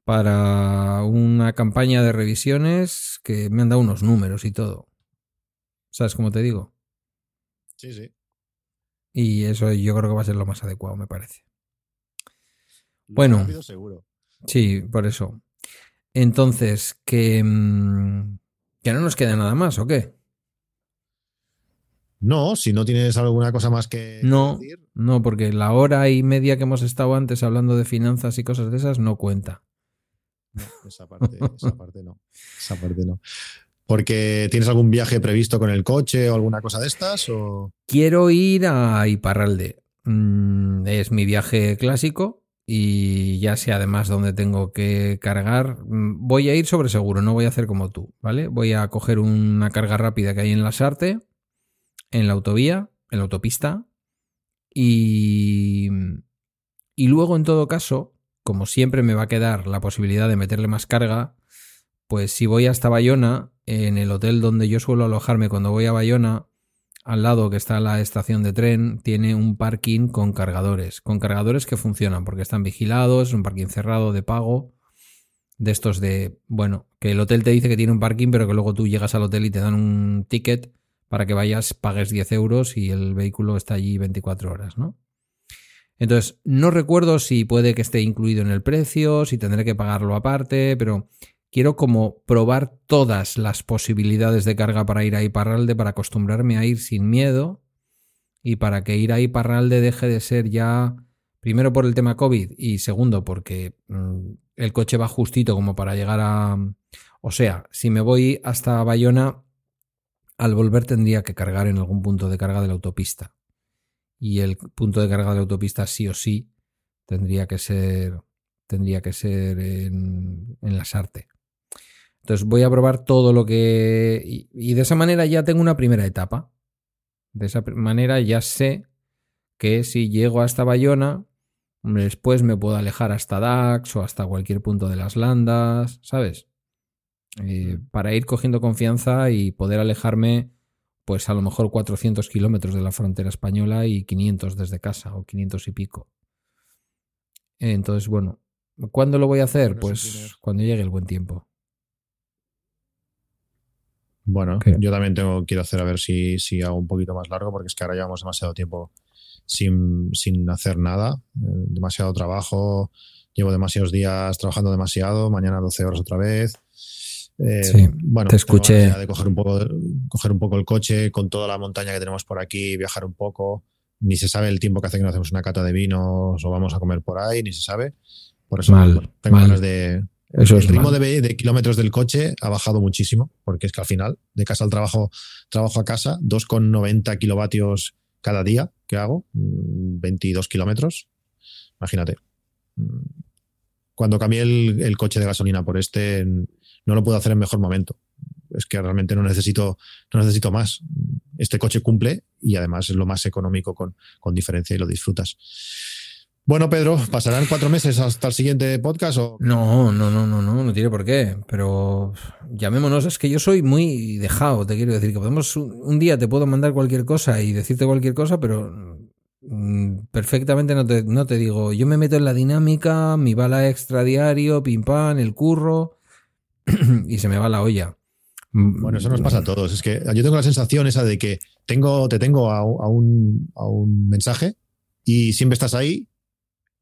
para una campaña de revisiones que me han dado unos números y todo. ¿Sabes cómo te digo? Sí, sí. Y eso yo creo que va a ser lo más adecuado, me parece. bueno, sí, por eso. Entonces, que, mm, que no nos queda nada más, ¿o qué? No, si no tienes alguna cosa más que no, No, porque la hora y media que hemos estado antes hablando de finanzas y cosas de esas no cuenta. No, esa parte, esa parte no. Esa parte no. ¿Porque tienes algún viaje previsto con el coche o alguna cosa de estas? O... Quiero ir a Iparralde. Mm, es mi viaje clásico y ya sé además dónde tengo que cargar. Mm, voy a ir sobre seguro, no voy a hacer como tú, ¿vale? Voy a coger una carga rápida que hay en la Sarte, en la autovía, en la autopista, y, y luego en todo caso, como siempre me va a quedar la posibilidad de meterle más carga, pues si voy hasta Bayona, en el hotel donde yo suelo alojarme cuando voy a Bayona, al lado que está la estación de tren, tiene un parking con cargadores, con cargadores que funcionan porque están vigilados, es un parking cerrado de pago, de estos de, bueno, que el hotel te dice que tiene un parking, pero que luego tú llegas al hotel y te dan un ticket para que vayas, pagues 10 euros y el vehículo está allí 24 horas, ¿no? Entonces, no recuerdo si puede que esté incluido en el precio, si tendré que pagarlo aparte, pero quiero como probar todas las posibilidades de carga para ir a Iparralde, para acostumbrarme a ir sin miedo y para que ir a Iparralde deje de ser ya, primero por el tema COVID y segundo porque mm, el coche va justito como para llegar a... O sea, si me voy hasta Bayona, al volver tendría que cargar en algún punto de carga de la autopista. Y el punto de carga de la autopista sí o sí tendría que ser tendría que ser en, en la Sarte. Entonces voy a probar todo lo que... Y, de esa manera ya tengo una primera etapa. De esa manera ya sé que si llego hasta Bayona, después me puedo alejar hasta Dax o hasta cualquier punto de las landas, ¿sabes? Eh, para ir cogiendo confianza y poder alejarme, pues a lo mejor 400 kilómetros de la frontera española y 500 desde casa o 500 y pico. Entonces, bueno, ¿cuándo lo voy a hacer? Pues cuando llegue el buen tiempo. Bueno, yo también tengo, quiero hacer a ver si, si hago un poquito más largo, porque es que ahora llevamos demasiado tiempo sin, hacer nada, eh, demasiado trabajo, llevo demasiados días trabajando demasiado, mañana 12 horas otra vez. Eh, sí, bueno, te escuché. De coger un, poco, coger un poco el coche con toda la montaña que tenemos por aquí, viajar un poco. Ni se sabe el tiempo que hace que no hacemos una cata de vinos o vamos a comer por ahí, ni se sabe. Por eso tengo ganas de, el ritmo de, kilómetros del coche ha bajado muchísimo, porque es que al final, de casa al trabajo, trabajo a casa, 2,90 kilovatios cada día que hago, 22 mm, kilómetros. Imagínate. Mm, cuando cambié el, coche de gasolina por este, no lo puedo hacer en mejor momento. Es que realmente no necesito, no necesito más. Este coche cumple y además es lo más económico con, con diferencia y lo disfrutas. Bueno, Pedro, ¿pasarán cuatro meses hasta el siguiente podcast? O? No, no, no, no, no, no tiene por qué. Pero llamémonos, es que yo soy muy dejado, te quiero decir, que podemos, un día te puedo mandar cualquier cosa y decirte cualquier cosa, pero mm, perfectamente no te, no te digo, yo me meto en la dinámica, mi bala extra diario, pim pam, el curro, y se me va la olla. Bueno, eso nos pasa a todos. Es que yo tengo la sensación esa de que tengo, te tengo a, a un, a un mensaje y siempre estás ahí.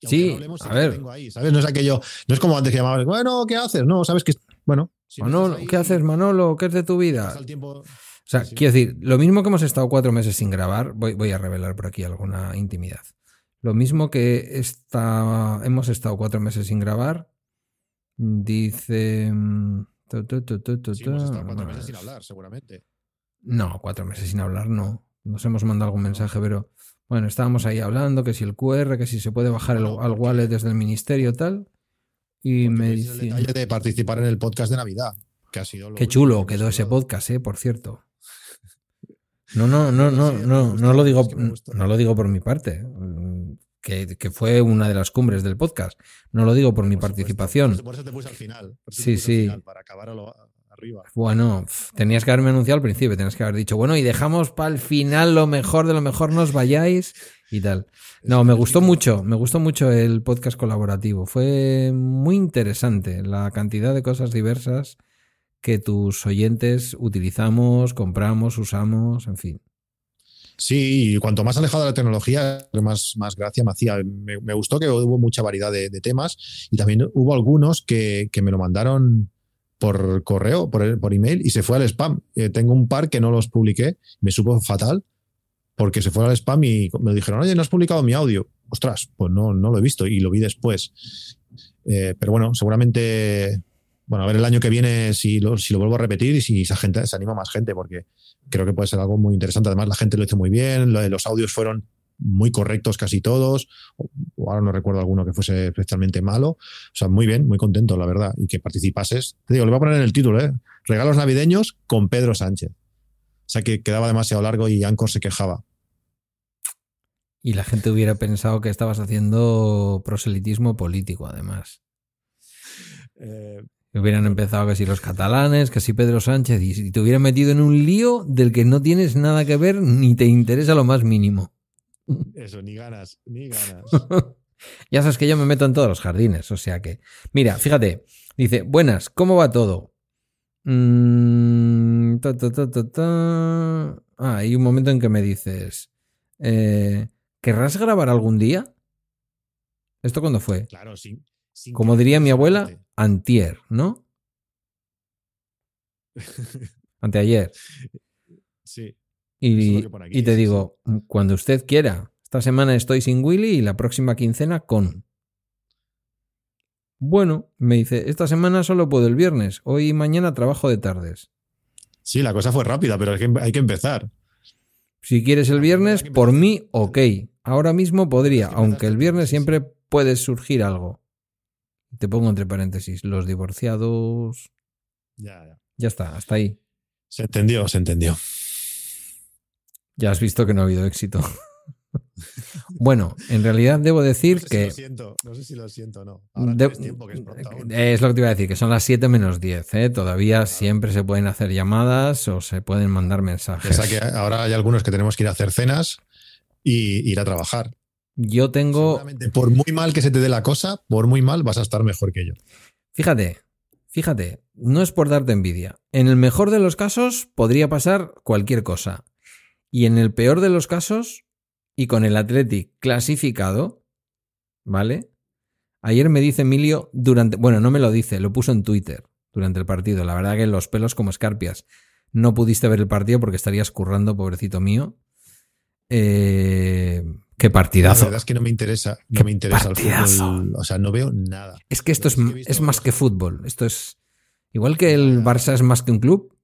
Sí, no hablemos, a ver. tengo ahí, ¿sabes? No es aquello, no es como antes que llamabas, bueno, ¿qué haces? No, sabes que, bueno. Manolo, ahí, ¿qué haces, Manolo? ¿Qué es de tu vida? tiempo- O sea, Sí, quiero decir, lo mismo que hemos estado cuatro meses sin grabar, voy, voy a revelar por aquí alguna intimidad. Lo mismo que esta, hemos estado cuatro meses sin grabar, dice... mm, tu, tu, tu, tu, tu, Sí, hemos estado cuatro meses sin hablar, seguramente. No, cuatro meses sin hablar, no. Nos hemos mandado algún mensaje, pero bueno, estábamos ahí hablando, que si el QR, que si se puede bajar el- al wallet desde el ministerio tal. Y Porque me el dice... detalle de participar en el podcast de Navidad, que ha sido lo Qué chulo que quedó ese podcast, eh, por cierto. No, no, no, no, no, no lo digo, no lo digo por mi parte, que, que fue una de las cumbres del podcast. No lo digo por mi participación. Por eso- te puse al final. Sí, sí. para acabar a lo- arriba. Bueno, tenías que haberme anunciado al principio, tenías que haber dicho, bueno, y dejamos para el final lo mejor de lo mejor, nos vayáis y tal. No, me gustó mucho, me gustó mucho el podcast colaborativo. Fue muy interesante la cantidad de cosas diversas que tus oyentes utilizamos, compramos, usamos, en fin. Sí, y cuanto más alejado de la tecnología, más, más gracia me hacía. Me, me gustó que hubo mucha variedad de, de temas y también hubo algunos que, que me lo mandaron por correo, por, por email y se fue al spam. Eh, tengo un par que no los publiqué, me supo fatal porque se fue al spam y me dijeron, oye, no has publicado mi audio. Ostras, pues no, no lo he visto y lo vi después. Eh, pero bueno, seguramente, bueno, a ver el año que viene si lo, si lo vuelvo a repetir y si esa gente, se anima más gente porque creo que puede ser algo muy interesante. Además, la gente lo hizo muy bien, lo- los audios fueron muy correctos casi todos, o, o ahora no recuerdo alguno que fuese especialmente malo. O sea, muy bien, muy contento, la verdad. Y que participases. Te digo, le voy a poner en el título, ¿eh? Regalos navideños con Pedro Sánchez. O sea, que quedaba demasiado largo y Ancor se quejaba. Y la gente hubiera pensado que estabas haciendo proselitismo político, además. Eh, Hubieran empezado que si los catalanes, que si Pedro Sánchez, y si te hubieran metido en un lío del que no tienes nada que ver ni te interesa lo más mínimo. eso, ni ganas, ni ganas. Ya sabes que yo me meto en todos los jardines, o sea que. Mira, fíjate, dice, buenas, ¿cómo va todo? Mm, ta, ta, ta, ta, ta. Ah, hay un momento en que me dices, eh, ¿querrás grabar algún día? ¿Esto cuándo fue? Claro, sin Como diría mi abuela, antier, ¿no? Anteayer. Sí. Y, aquí, te sí, digo, cuando usted quiera. Esta semana estoy sin Willy y la próxima quincena con. Bueno, me dice, esta semana solo puedo el viernes. Hoy y mañana trabajo de tardes. Sí, la cosa fue rápida, pero hay que, hay que empezar. Si quieres el viernes, por mí, ok. Ahora mismo podría, aunque el viernes siempre puede surgir algo. Te pongo entre paréntesis, los divorciados. Ya, ya. Ya está, hasta ahí. Se entendió, se entendió. Ya has visto que no ha habido éxito. bueno, en realidad debo decir No sé si que... lo siento, no sé si lo siento o no. Ahora De- tiempo, que es pronto aún. es lo que te iba a decir, que son las 7 menos 10. ¿eh? Todavía siempre se pueden hacer llamadas o se pueden mandar mensajes. Que ahora hay algunos que tenemos que ir a hacer cenas y ir a trabajar. Yo tengo, por muy mal que se te dé la cosa, por muy mal vas a estar mejor que yo. fíjate, fíjate, no es por darte envidia. En el mejor de los casos podría pasar cualquier cosa. Y en el peor de los casos, y con el Athletic clasificado, ¿vale? Ayer me dice Emilio durante, bueno, no me lo dice, lo puso en Twitter durante el partido. La verdad que los pelos como escarpias. No pudiste ver el partido porque estarías currando, pobrecito mío. Eh, qué La partidazo. verdad es que no me interesa, no Qué me interesa el fútbol. O sea, no veo nada. Es que esto es, que es más que fútbol. Esto es. Igual que el Barça es más que un club,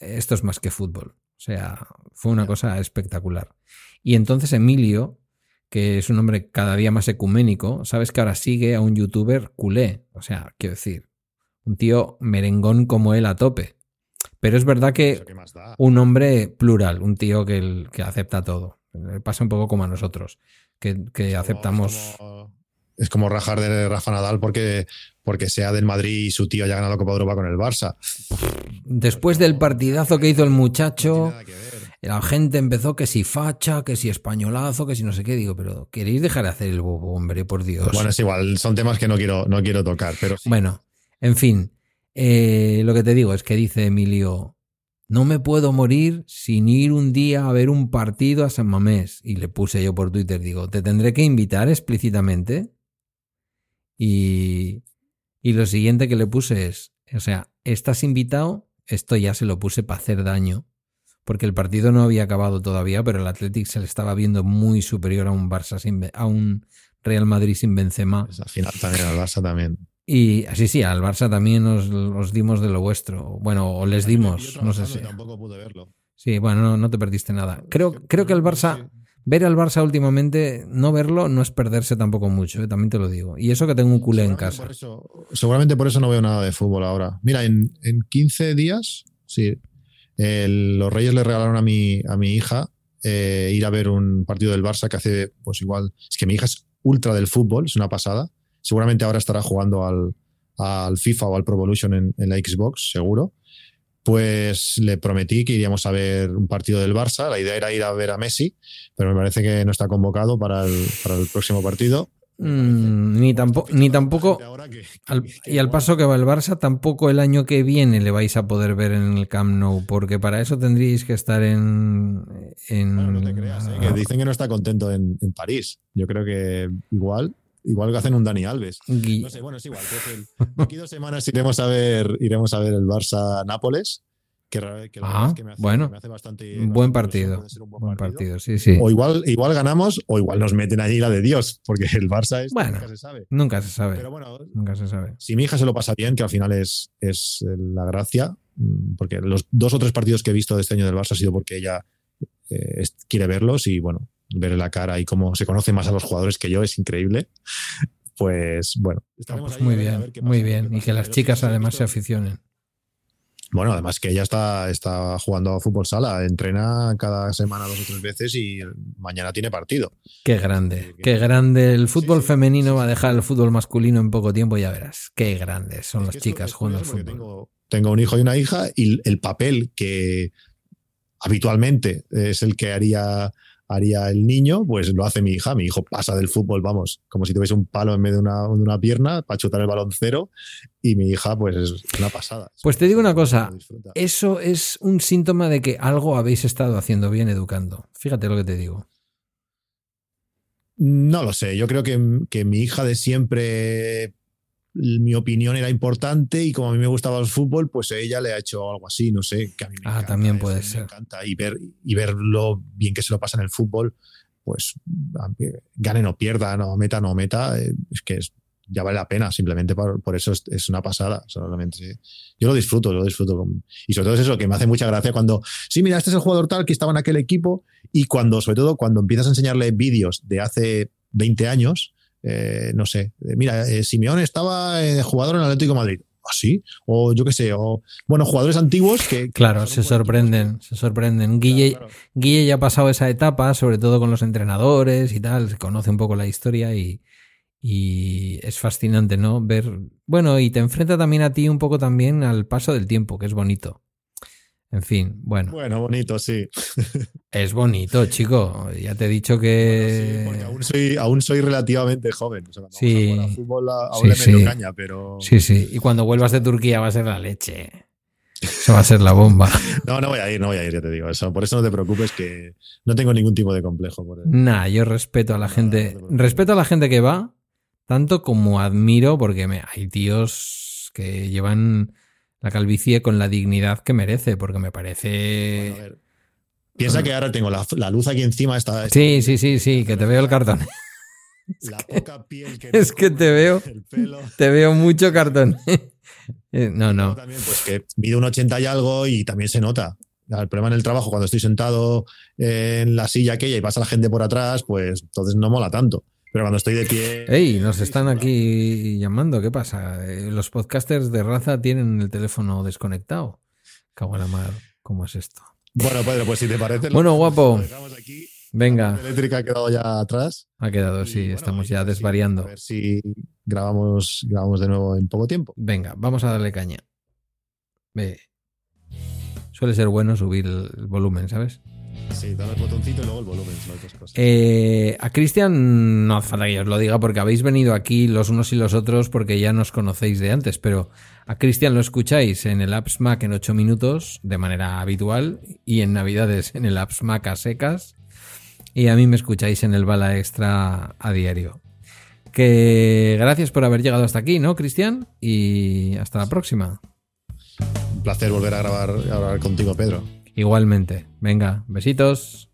esto es más que fútbol. O sea, fue una cosa espectacular. Y entonces Emilio, que es un hombre cada día más ecuménico, sabes que ahora sigue a un youtuber culé. O sea, quiero decir, un tío merengón como él a tope. Pero es verdad que un hombre plural, un tío que, que acepta todo. Le Pasa un poco como a nosotros, que, que aceptamos. Es como, es como rajar de Rafa Nadal porque, porque sea del Madrid y su tío haya ganado la Copa de Europa con el Barça. Después del partidazo que hizo el muchacho, la gente empezó que si facha, que si españolazo, que si no sé qué. Digo, pero ¿queréis dejar de hacer el bobo, hombre, por Dios? Bueno, es igual, son temas que no quiero, no quiero tocar, pero sí. Bueno, en fin, eh, lo que te digo es que dice Emilio, no me puedo morir sin ir un día a ver un partido a San Mamés. Y le puse yo por Twitter, digo, te tendré que invitar explícitamente. Y, y lo siguiente que le puse es, o sea, ¿estás invitado? Esto ya se lo puse para hacer daño porque el partido no había acabado todavía, pero el Athletic se le estaba viendo muy superior a un Barça sin, a un Real Madrid sin Benzema. Pues al final también al Barça también. Y así sí, al Barça también os, dimos de lo vuestro. Bueno, o les dimos, no sé si. Tampoco pude verlo. Sí, bueno, no, no te perdiste nada. Creo, creo que el Barça, ver al Barça últimamente, no verlo no es perderse tampoco mucho, eh, también te lo digo. Y eso que tengo un culé en casa. seguramente por eso no veo nada de fútbol ahora. Mira, en, en 15 días, sí, los Reyes le regalaron a mi, a mi hija eh, ir a ver un partido del Barça que hace, pues igual, es que mi hija es ultra del fútbol, es una pasada. Seguramente ahora estará jugando al, al FIFA o al Pro Evolution en, la Xbox, seguro. Pues le prometí que iríamos a ver un partido del Barça. La idea era ir a ver a Messi, pero me parece que no está convocado para el, para el próximo partido. Mm, ni tampoco, ni tampoco y al paso que va el Barça, tampoco el año que viene le vais a poder ver en el Camp Nou, porque para eso tendríais que estar en. en no te creas, ¿eh? que dicen que no está contento en, París. Yo creo que igual. Igual que hacen un Dani Alves. No sé, bueno, es igual. aquí dos semanas iremos a ver, iremos a ver el Barça Nápoles que, ah, me hace, bueno, bastante. Buen partido. buen, partido. sí, sí. O igual, igual ganamos, o igual nos meten allí la de Dios, porque el Barça es. Bueno, nunca se sabe. Nunca se sabe. Pero bueno, nunca se sabe. Si mi hija se lo pasa bien, que al final es, es la gracia, mm, porque los dos o tres partidos que he visto de este año del Barça ha sido porque ella eh, quiere verlos y, bueno, ver la cara y cómo se conoce más a los jugadores que yo es increíble. Pues bueno. Pues muy bien, muy bien. Y que las chicas además se aficionen. Bueno, además que ella está, está jugando a fútbol sala, entrena cada semana dos o tres veces y mañana tiene partido. Qué grande, qué grande. El fútbol femenino va a dejar el fútbol masculino en poco tiempo, ya verás. Qué grandes son las chicas jugando al fútbol. Tengo, tengo, un hijo y una hija y el papel que habitualmente es el que haría haría el niño, pues lo hace mi hija. Mi hijo pasa del fútbol, vamos, como si tuviese un palo en vez de una, una pierna para chutar el balón cero. Y mi hija, pues es una pasada. Pues te digo una cosa, eso es un síntoma de que algo habéis estado haciendo bien educando. Fíjate lo que te digo. No lo sé, yo creo que, que mi hija de siempre mi opinión era importante y como a mí me gustaba el fútbol, pues ella le ha hecho algo así, no sé, que a mí me ah, también puede ser. encanta y ver, y ver lo bien que se lo pasa en el fútbol, pues gane o pierda, no meta, no meta, eh, es que ya vale la pena, simplemente por, eso es, una pasada. Solamente, yo lo disfruto, lo disfruto. y sobre todo es eso, que me hace mucha gracia cuando, sí, mira, este es el jugador tal que estaba en aquel equipo, y cuando, sobre todo, cuando empiezas a enseñarle vídeos de hace 20 años, eh, no sé, eh, mira, eh, Simeón estaba jugador en Atlético de Madrid. ¿Así? ¿Ah, o yo qué sé, o bueno, jugadores antiguos que... Claro, se sorprenden, se sorprenden. Guille, Guille ya ha pasado esa etapa, sobre todo con los entrenadores y tal, se conoce un poco la historia y, y es fascinante, ¿no? Ver, bueno, y te enfrenta también a ti un poco también al paso del tiempo, que es bonito. En fin, bueno. Bueno, bonito, sí. Es bonito, chico. Ya te he dicho que. sí, aún soy, aún soy relativamente joven. sí. A fútbol aún sí, le caña, pero. Sí, sí. Y cuando vuelvas de Turquía va a ser la leche. Eso va a ser la bomba. no, no voy a ir, no voy a ir, ya te digo. Eso, por eso no te preocupes que no tengo ningún tipo de complejo. Por Nah, yo respeto a la gente. respeto a la gente que va, tanto como admiro, porque me, hay tíos que llevan la calvicie con la dignidad que merece, porque me parece... piensa que ahora tengo la, luz aquí encima. Está, sí, sí, sí, sí, que te veo el cartón. La poca piel que Es que te veo, te veo mucho cartón. Eh, no, no. También, pues que mido un 80 y algo y también se nota. El problema en el trabajo, cuando estoy sentado en la silla aquella y pasa la gente por atrás, pues entonces no mola tanto. Pero cuando estoy de pie. ¡Ey! Nos están aquí llamando. ¿Qué pasa? Eh, los podcasters de raza tienen el teléfono desconectado. Cago en la mar. ¿Cómo es esto? Bueno, Pedro, pues si te parece. Bueno, guapo. Venga. La eléctrica ha quedado ya atrás. Ha quedado, sí. estamos ya desvariando. A ver si grabamos, grabamos de nuevo en poco tiempo. Venga, vamos a darle caña. Ve. Suele ser bueno subir el volumen, ¿sabes? Sí, dale el botoncito y luego el volumen, cosas. Eh, a Cristian no hace falta que yo os lo diga porque habéis venido aquí los unos y los otros porque ya nos conocéis de antes, pero a Cristian lo escucháis en el Apps Mac en 8 minutos de manera habitual y en Navidades en el Apps Mac a secas y a mí me escucháis en el Bala Extra a diario. Que gracias por haber llegado hasta aquí, ¿no, Cristian? Y hasta la próxima. Un placer volver a grabar, a grabar contigo, Pedro. Igualmente. Venga, besitos.